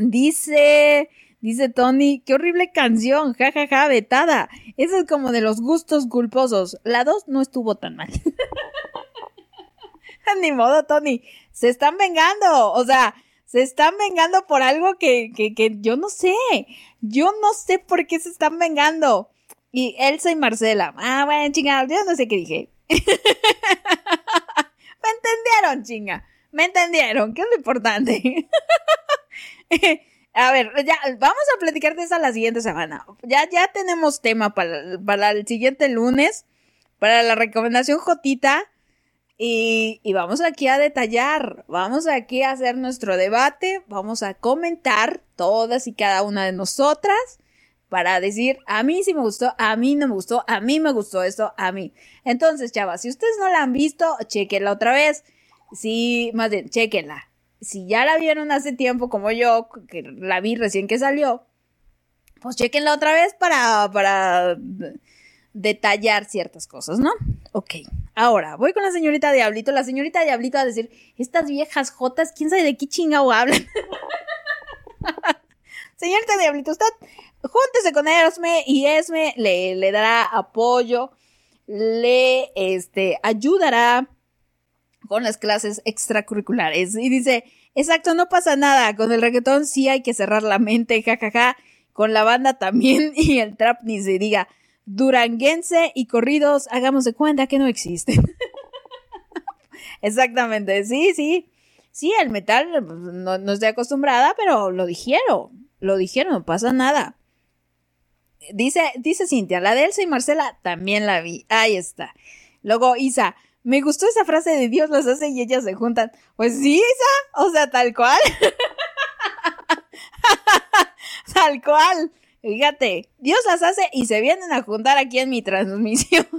Dice, dice Tony, qué horrible canción, jajaja, ja, ja, vetada. Eso es como de los gustos culposos. La 2 no estuvo tan mal. Ni modo, Tony. Se están vengando. O sea, se están vengando por algo que, que, que yo no sé. Yo no sé por qué se están vengando. Y Elsa y Marcela. Ah, bueno, chinga, yo no sé qué dije. Me entendieron, chinga. Me entendieron, que es lo importante. A ver, ya vamos a platicar de esa la siguiente semana. Ya, ya tenemos tema para, para el siguiente lunes, para la recomendación Jotita. Y, y, vamos aquí a detallar, vamos aquí a hacer nuestro debate, vamos a comentar todas y cada una de nosotras para decir, a mí sí me gustó, a mí no me gustó, a mí me gustó esto, a mí. Entonces, chavas, si ustedes no la han visto, chequenla otra vez. Sí, más bien, chequenla si ya la vieron hace tiempo como yo, que la vi recién que salió, pues chequenla otra vez para, para detallar ciertas cosas, ¿no? Ok, ahora voy con la señorita Diablito. La señorita Diablito va a decir, estas viejas jotas, quién sabe de qué chingado hablan. señorita Diablito, usted júntese con Esme y Esme le, le dará apoyo, le este, ayudará con las clases extracurriculares. Y dice, exacto, no pasa nada. Con el reggaetón sí hay que cerrar la mente, jajaja. Ja, ja. Con la banda también y el trap ni se diga. Duranguense y corridos, hagamos de cuenta que no existen. Exactamente, sí, sí. Sí, el metal no, no estoy acostumbrada, pero lo dijeron. Lo dijeron, no pasa nada. Dice, dice Cintia, la de Elsa y Marcela también la vi. Ahí está. Luego Isa, me gustó esa frase de Dios los hace y ellas se juntan. Pues sí, Isa, o sea, tal cual. tal cual. Fíjate, Dios las hace y se vienen a juntar aquí en mi transmisión.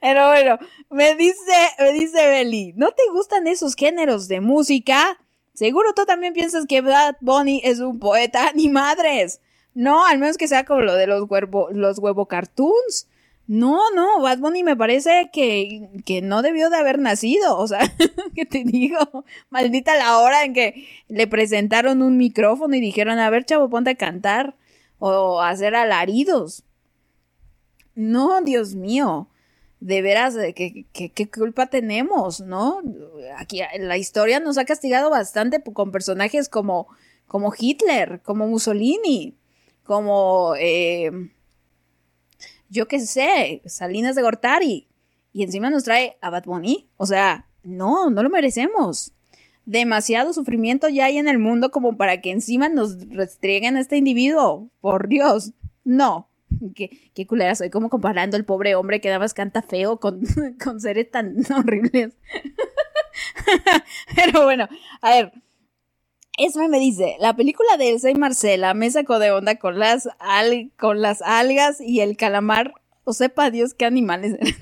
Pero bueno, me dice, me dice Beli, ¿no te gustan esos géneros de música? Seguro tú también piensas que Bad Bunny es un poeta, ni madres. No, al menos que sea como lo de los huevo, los huevo cartoons. No, no, Bad Bunny me parece que, que no debió de haber nacido. O sea, que te digo, maldita la hora en que le presentaron un micrófono y dijeron, a ver, chavo, ponte a cantar o hacer alaridos. No, Dios mío, de veras, ¿qué, qué, qué culpa tenemos, no? Aquí la historia nos ha castigado bastante con personajes como, como Hitler, como Mussolini como, eh, yo qué sé, Salinas de Gortari. Y encima nos trae a Bad. O sea, no, no lo merecemos. Demasiado sufrimiento ya hay en el mundo como para que encima nos restrieguen a este individuo. Por Dios, no. Qué, qué culera soy, como comparando el pobre hombre que nada más canta feo con, con seres tan horribles. Pero bueno, a ver, Esme me dice, la película de Elsa y Marcela me sacó de onda con las, con las algas y el calamar, o sepa Dios qué animales eran.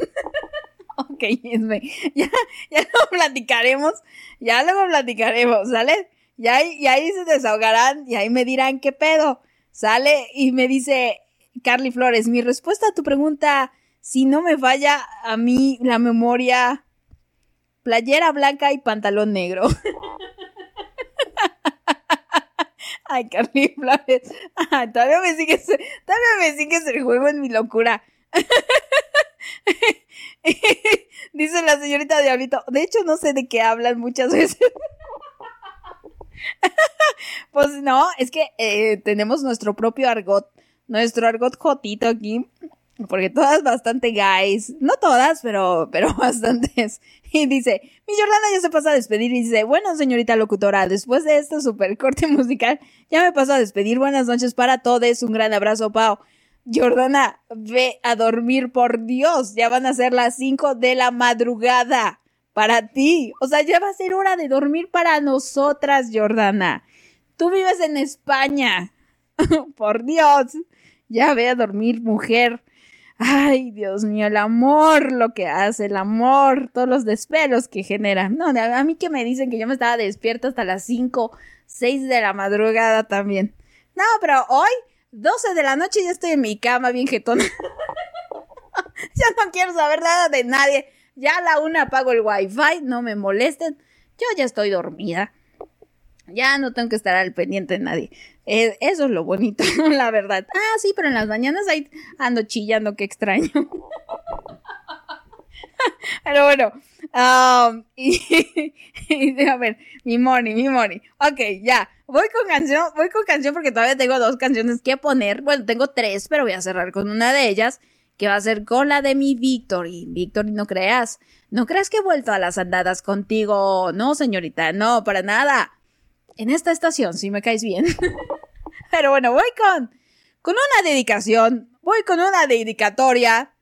ok, Esme, ya, ya lo platicaremos, ya luego platicaremos, ¿sale? Y ahí, y ahí se desahogarán y ahí me dirán qué pedo. Sale y me dice Carly Flores, mi respuesta a tu pregunta, si no me falla a mí la memoria, playera blanca y pantalón negro. Ay, Carly Flores. Ay, todavía me sigues, todavía me sigues el juego en mi locura. Dice la señorita Diablito. De hecho, no sé de qué hablan muchas veces. pues no, es que eh, tenemos nuestro propio argot, nuestro argot jotito aquí. porque todas bastante guys, no todas, pero, pero bastantes. Y dice, mi Jordana ya se pasa a despedir y dice, bueno, señorita locutora, después de este super corte musical, ya me paso a despedir. Buenas noches para todos, un gran abrazo, Pau. Jordana, ve a dormir, por Dios, ya van a ser las 5 de la madrugada para ti. O sea, ya va a ser hora de dormir para nosotras, Jordana. Tú vives en España. por Dios. Ya ve a dormir, mujer. Ay, Dios mío, el amor, lo que hace, el amor, todos los despelos que genera. No, a mí que me dicen que yo me estaba despierta hasta las 5, 6 de la madrugada también. No, pero hoy, 12 de la noche, ya estoy en mi cama bien jetona. ya no quiero saber nada de nadie. Ya a la una apago el wifi, no me molesten. Yo ya estoy dormida. Ya no tengo que estar al pendiente de nadie. Eh, eso es lo bonito, la verdad. Ah, sí, pero en las mañanas ahí ando chillando, qué extraño. pero bueno, um, y, a ver, mi money, mi money. Ok, ya, voy con canción, voy con canción porque todavía tengo dos canciones que poner. Bueno, tengo tres, pero voy a cerrar con una de ellas, que va a ser con la de mi Victory. Victory, no creas, no creas que he vuelto a las andadas contigo. No, señorita, no, para nada en esta estación, si me caes bien. Pero bueno, voy con, con una dedicación, voy con una dedicatoria.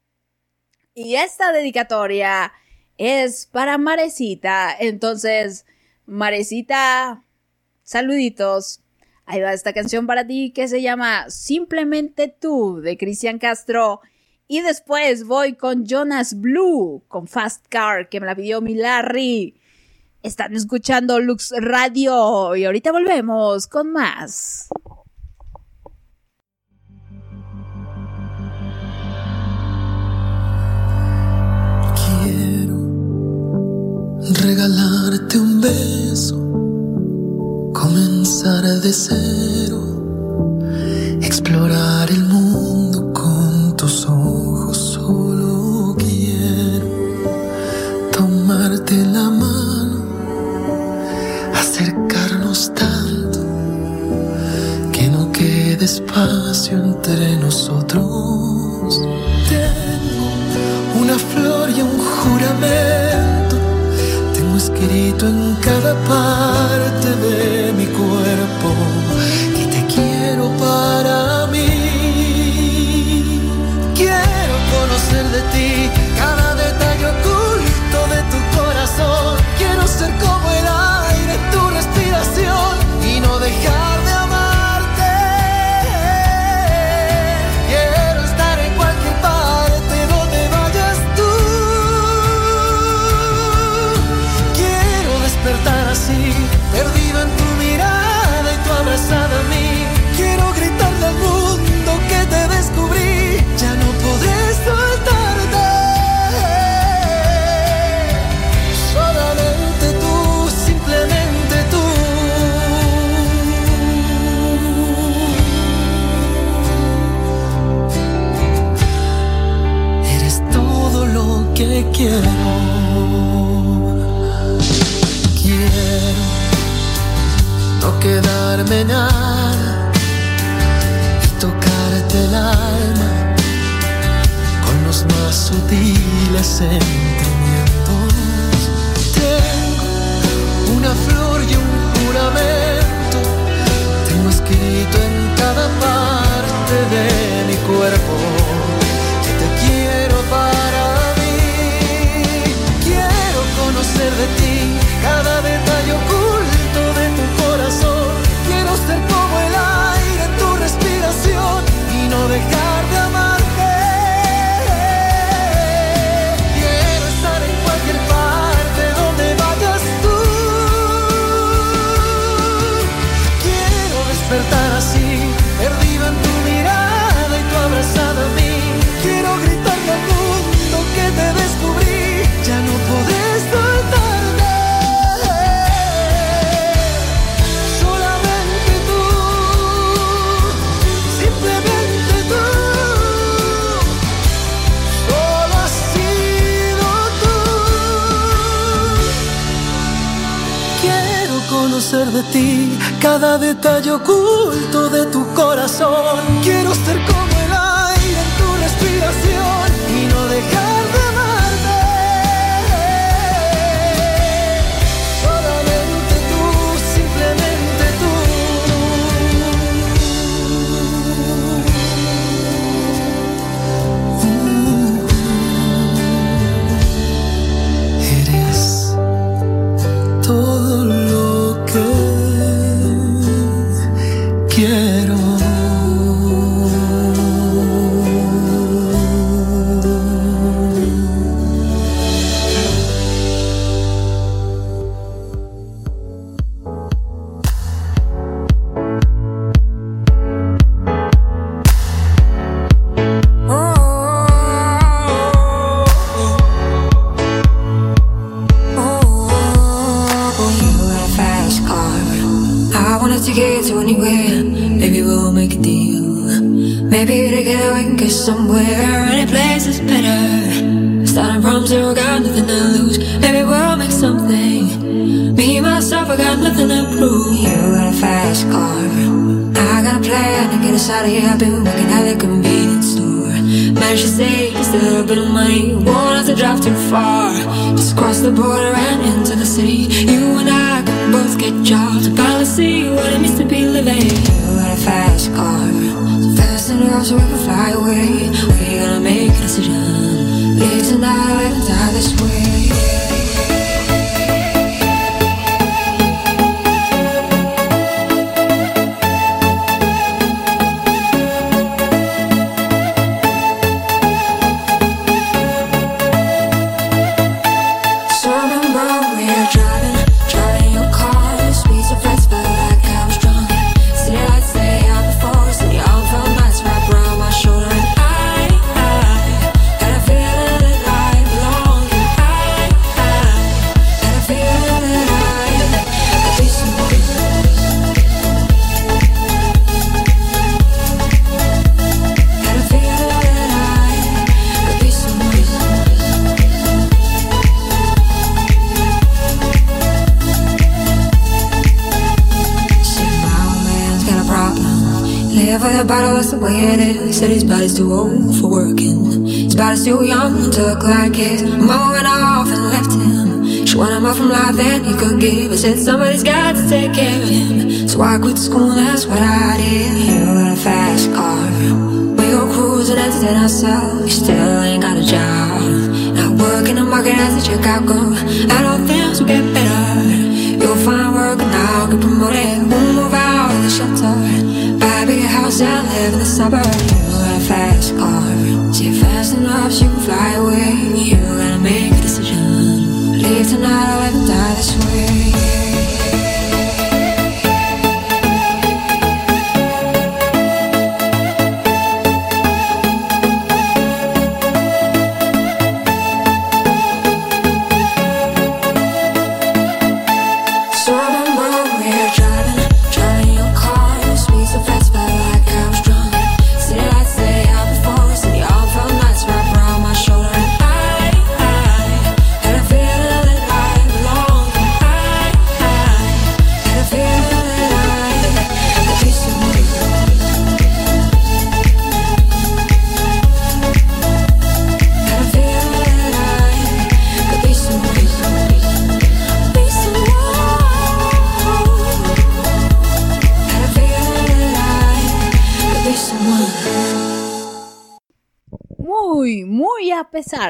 Y esta dedicatoria es para Marecita. Entonces, Marecita, saluditos. Ahí va esta canción para ti que se llama Simplemente tú de Cristian Castro. Y después voy con Jonas Blue, con Fast Car, que me la pidió mi Larry. Están escuchando Lux Radio y ahorita volvemos con más. Regalarte un beso, comenzar de cero, explorar el mundo con tus ojos. Solo quiero tomarte la mano acercarnos tanto que no quede espacio entre nosotros. Tengo una flor y un juramento, escrito en cada parte de mi cuerpo que te quiero para mí. Quiero conocer de ti y tocarte el alma con los más sutiles sentimientos. Tengo una flor y un juramento, tengo escrito en cada parte de mi cuerpo que te quiero para mí. Quiero conocer de ti cada cada detalle oculto de tu corazón. Quiero ser como is. Said his body's too old for working. His body's too young to look like. Mama went off and left him. She wanted more from life than he could give. I said somebody's got to take care of him. So I quit school, that's what I did. You got a fast car. We go cruising, entertain ourselves. You still ain't got a job. Not working the market as a girl. I don't think will get better. You'll find work and I'll get promoted. House and live in the suburbs. You got a fast car. See fast enough you can fly away. You gotta make a decision. Leave tonight or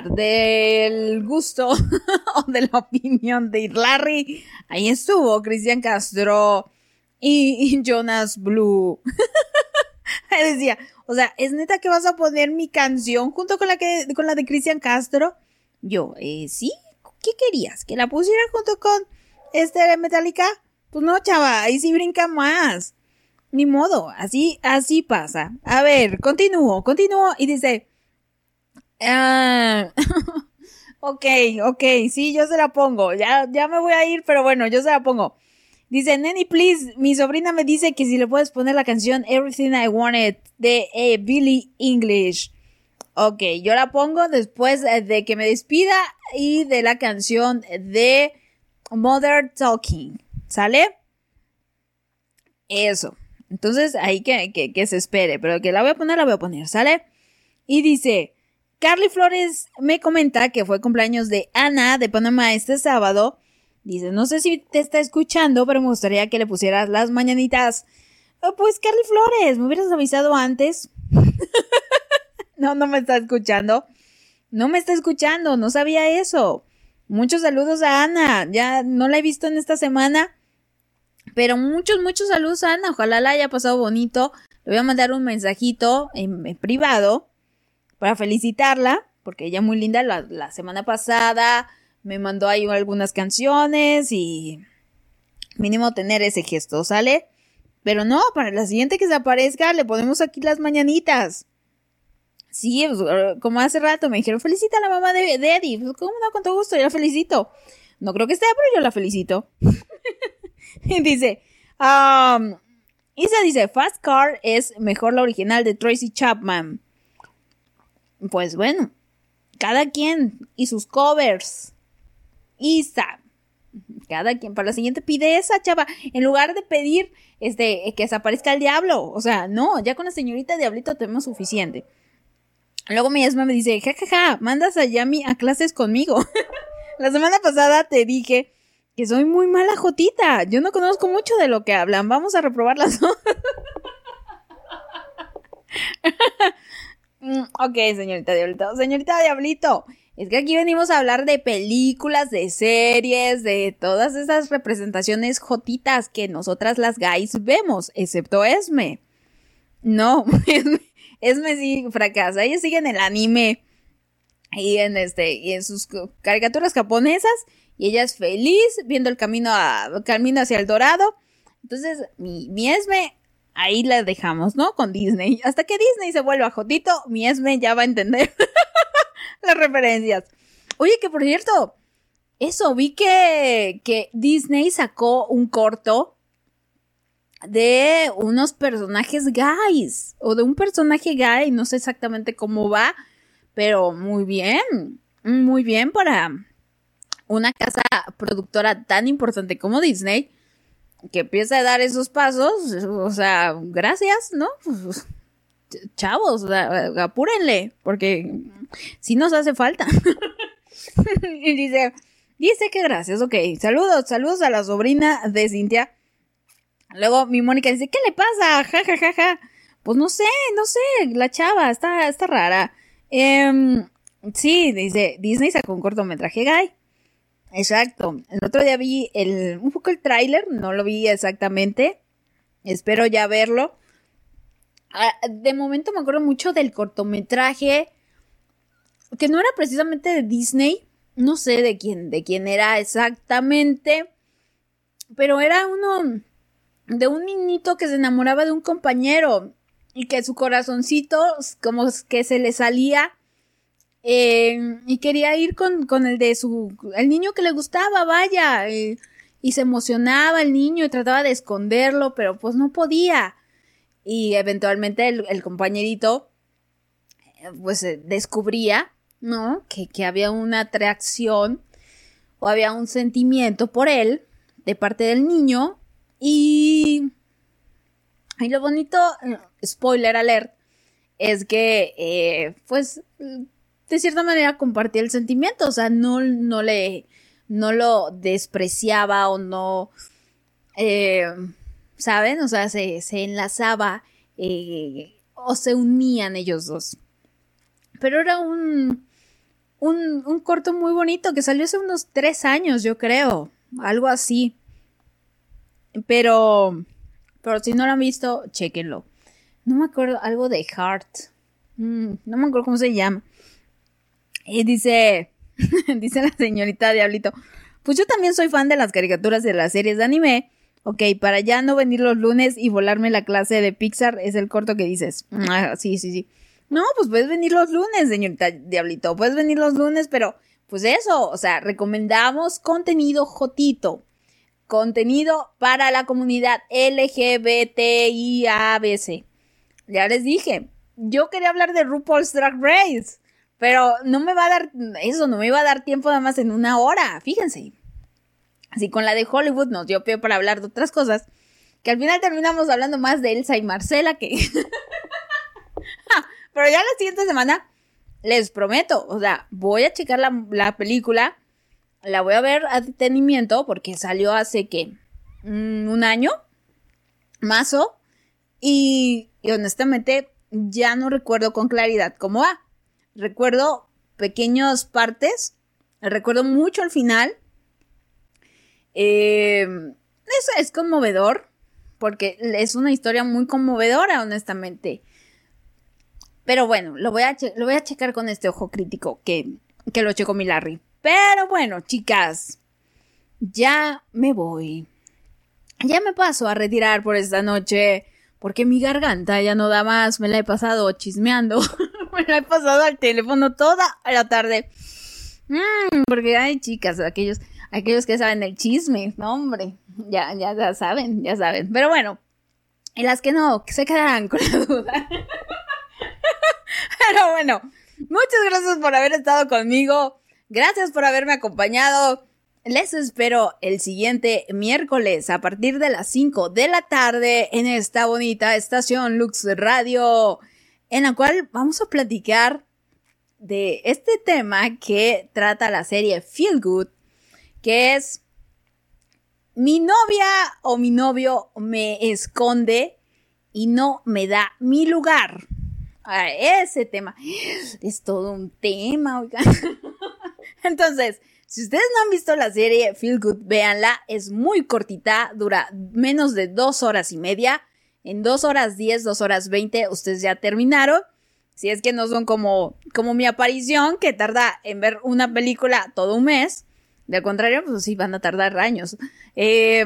del gusto o de la opinión de Larry, ahí estuvo Cristian Castro y, Jonas Blue. Decía, o sea, ¿es neta que vas a poner mi canción junto con la que con la de Cristian Castro? Yo, eh, sí, ¿qué querías? ¿Que la pusiera junto con este de Metallica? Pues no, chava, ahí sí brinca más. Ni modo, así, así pasa. A ver, continúo, continúo y dice, Ah, ok, ok, sí, yo se la pongo. Ya, ya me voy a ir, pero bueno, yo se la pongo. Dice, Nenny, please, mi sobrina me dice que si le puedes poner la canción Everything I Wanted de eh, Billie English. Ok, yo la pongo después eh, de que me despida y de la canción de Mother Talking. ¿Sale? Eso. Entonces, ahí que, que, que se espere, pero que la voy a poner, la voy a poner, ¿sale? Y dice, Carly Flores me comenta que fue cumpleaños de Ana de Panamá este sábado. Dice, no sé si te está escuchando, pero me gustaría que le pusieras las mañanitas. "Ah, pues Carly Flores, me hubieras avisado antes. no, no me está escuchando. No me está escuchando, no sabía eso. Muchos saludos a Ana. Ya no la he visto en esta semana. Pero muchos, muchos saludos a Ana. Ojalá la haya pasado bonito. Le voy a mandar un mensajito en, en privado para felicitarla, porque ella muy linda. La, semana pasada me mandó ahí algunas canciones y mínimo tener ese gesto, ¿sale? Pero no, para la siguiente que se aparezca le ponemos aquí las mañanitas. Sí, pues, eh, como hace rato me dijeron, felicita a la mamá de, de Eddie. Pues, ¿cómo no? Con todo gusto, yo la felicito. No creo que esté, pero yo la felicito. dice, um, Isa dice, Fast Car es mejor la original de Tracy Chapman. Pues bueno, cada quien y sus covers. Isa, cada quien. Para la siguiente pide esa, chava. En lugar de pedir este, que desaparezca el diablo. O sea, no, ya con la señorita Diablito tenemos suficiente. Luego mi esma me dice, jajaja, ja, ja, mandas a Yami a clases conmigo. la semana pasada te dije que soy muy mala jotita. Yo no conozco mucho de lo que hablan. Vamos a reprobar las dos. Mm, ok, señorita Diablito. Señorita Diablito, es que aquí venimos a hablar de películas, de series, de todas esas representaciones jotitas que nosotras las guys vemos, excepto Esme. No, Esme, sí fracasa. Ella sigue en el anime y en este y en sus caricaturas japonesas y ella es feliz viendo el camino a, camino hacia el dorado. Entonces, mi, mi Esme ahí la dejamos, ¿no? Con Disney. Hasta que Disney se vuelva jotito, mi Esme ya va a entender las referencias. Oye, que por cierto, eso, vi que, que Disney sacó un corto de unos personajes gays, o de un personaje gay, no sé exactamente cómo va, pero muy bien, muy bien para una casa productora tan importante como Disney que empieza a dar esos pasos, o sea, gracias, ¿no? Chavos, apúrenle, porque si nos hace falta. y dice, dice que gracias, ok, saludos, saludos a la sobrina de Cintia. Luego mi Mónica dice, ¿qué le pasa? Ja, ja, ja, ja. Pues no sé, no sé, la chava está, está rara. Eh, sí, dice, Disney sacó un cortometraje gay. Exacto. El otro día vi el, un poco el tráiler, no lo vi exactamente. Espero ya verlo. Ah, de momento me acuerdo mucho del cortometraje que no era precisamente de Disney. No sé de quién, de quién era exactamente. Pero era uno de un niñito que se enamoraba de un compañero y que su corazoncito como que se le salía eh, y quería ir con, con, el de su, el niño que le gustaba, vaya, eh, y se emocionaba el niño y trataba de esconderlo, pero pues no podía. Y eventualmente el, el compañerito, eh, pues descubría, ¿no? Que, que había una atracción o había un sentimiento por él de parte del niño y... Y lo bonito, spoiler alert, es que, eh, pues, de cierta manera compartía el sentimiento, o sea, no, no le, no lo despreciaba o no, eh, ¿saben? O sea, se, se enlazaba eh, o se unían ellos dos. Pero era un, un, un corto muy bonito que salió hace unos tres años, yo creo, algo así. Pero, pero si no lo han visto, chequenlo. No me acuerdo, algo de Heart. Mm, no me acuerdo cómo se llama. Y dice, dice la señorita Diablito, pues yo también soy fan de las caricaturas de las series de anime. Ok, para ya no venir los lunes y volarme la clase de Pixar es el corto que dices. Ah, sí, sí, sí. No, pues puedes venir los lunes, señorita Diablito. Puedes venir los lunes, pero pues eso, o sea, recomendamos contenido jotito. Contenido para la comunidad LGBTIABC. Ya les dije, yo quería hablar de RuPaul's Drag Race. Pero no me va a dar, eso no me iba a dar tiempo nada más en una hora, fíjense. Así con la de Hollywood nos dio pie para hablar de otras cosas, que al final terminamos hablando más de Elsa y Marcela que... Pero ya la siguiente semana, les prometo, o sea, voy a checar la, la película, la voy a ver a detenimiento porque salió hace que mm, un año, mazo, y, y honestamente ya no recuerdo con claridad cómo va. Recuerdo pequeñas partes, recuerdo mucho al final. Eh, eso es conmovedor, porque es una historia muy conmovedora, honestamente. Pero bueno, lo voy a, lo voy a checar con este ojo crítico que, que lo checo mi Larry. Pero bueno, chicas, ya me voy. Ya me paso a retirar por esta noche, porque mi garganta ya no da más, me la he pasado chismeando. me la he pasado al teléfono toda la tarde. Mm, porque hay chicas, aquellos, aquellos que saben el chisme, no hombre, ya, ya, ya saben, ya saben. Pero bueno, Y las que no, que se quedarán con la duda. Pero bueno, muchas gracias por haber estado conmigo. Gracias por haberme acompañado. Les espero el siguiente miércoles a partir de las 5 de la tarde en esta bonita estación Lux Radio, en la cual vamos a platicar de este tema que trata la serie Feel Good, que es mi novia o mi novio me esconde y no me da mi lugar. Ah, ese tema es todo un tema, oigan. Entonces, si ustedes no han visto la serie Feel Good, véanla. Es muy cortita, dura menos de dos horas y media. En dos horas diez, dos horas veinte, ustedes ya terminaron. Si es que no son como, como mi aparición, que tarda en ver una película todo un mes. De contrario, pues sí, van a tardar años. Eh,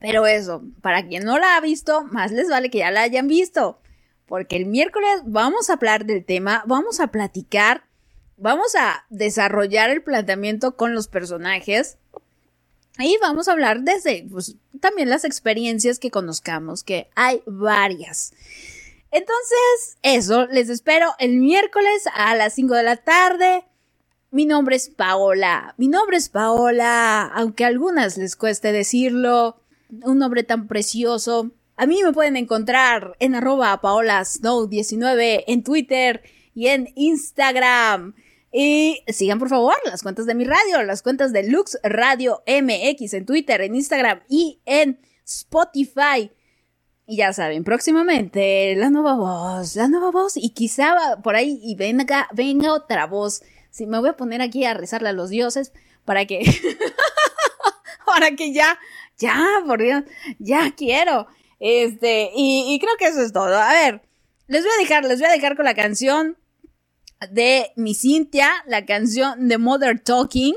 pero eso, para quien no la ha visto, más les vale que ya la hayan visto. Porque el miércoles vamos a hablar del tema, vamos a platicar, vamos a desarrollar el planteamiento con los personajes. Y vamos a hablar desde pues, también las experiencias que conozcamos, que hay varias. Entonces, eso, les espero el miércoles a las 5 de la tarde. Mi nombre es Paola. Mi nombre es Paola, aunque a algunas les cueste decirlo. Un nombre tan precioso. A mí me pueden encontrar en arroba paolasnow19 en Twitter y en Instagram. Y sigan por favor las cuentas de mi radio, las cuentas de Lux Radio MX en Twitter, en Instagram y en Spotify. Y ya saben, próximamente la nueva voz, la nueva voz y quizá por ahí y venga, venga otra voz. Sí, me voy a poner aquí a rezarle a los dioses para que, para que ya, ya, por Dios, ya quiero. Este, y, y creo que eso es todo. A ver, les voy a dejar, les voy a dejar con la canción de mi Cintia, la canción de Mother Talking,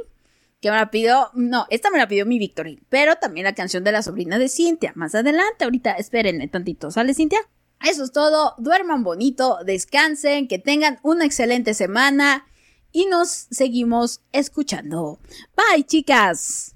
que me la pidió, no, esta me la pidió mi Victory, pero también la canción de la sobrina de Cintia, más adelante, ahorita espérenme tantito, ¿sale Cintia? Eso es todo, duerman bonito, descansen, que tengan una excelente semana y nos seguimos escuchando. Bye chicas.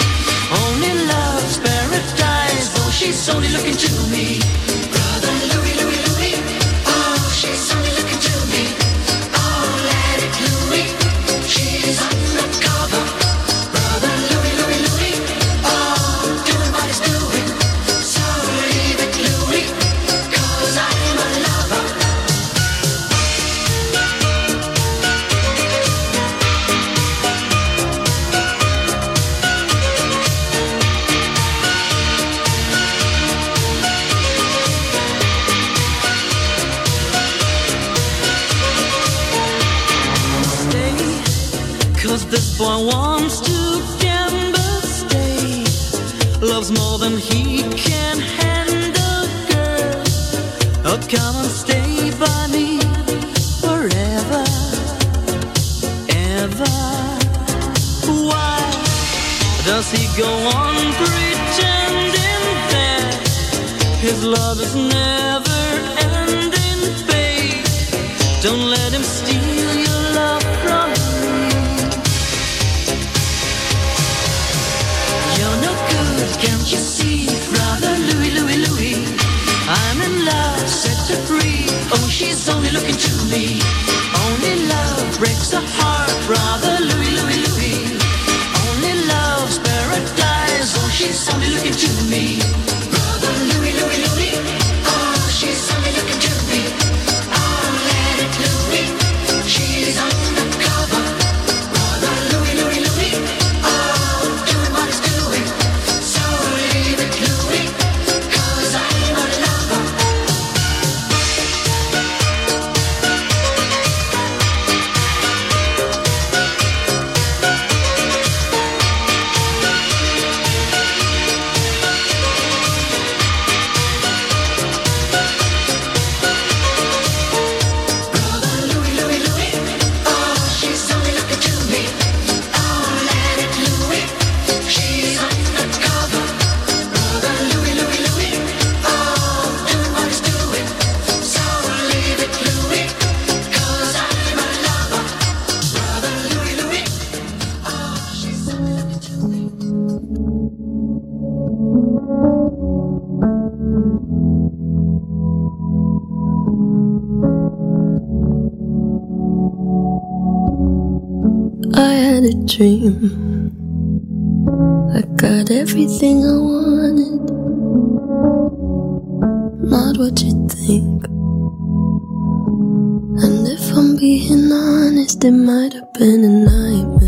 She's only looking to me. He go on pretending that his love is never ending, babe? Don't let him steal your love from me. You're no good, can't you see, brother Louis, Louis, Louis? I'm in love, set her free. Oh, she's only looking to me. I had a dream. I got everything I wanted. Not what you think. And if I'm being honest, it might have been a nightmare.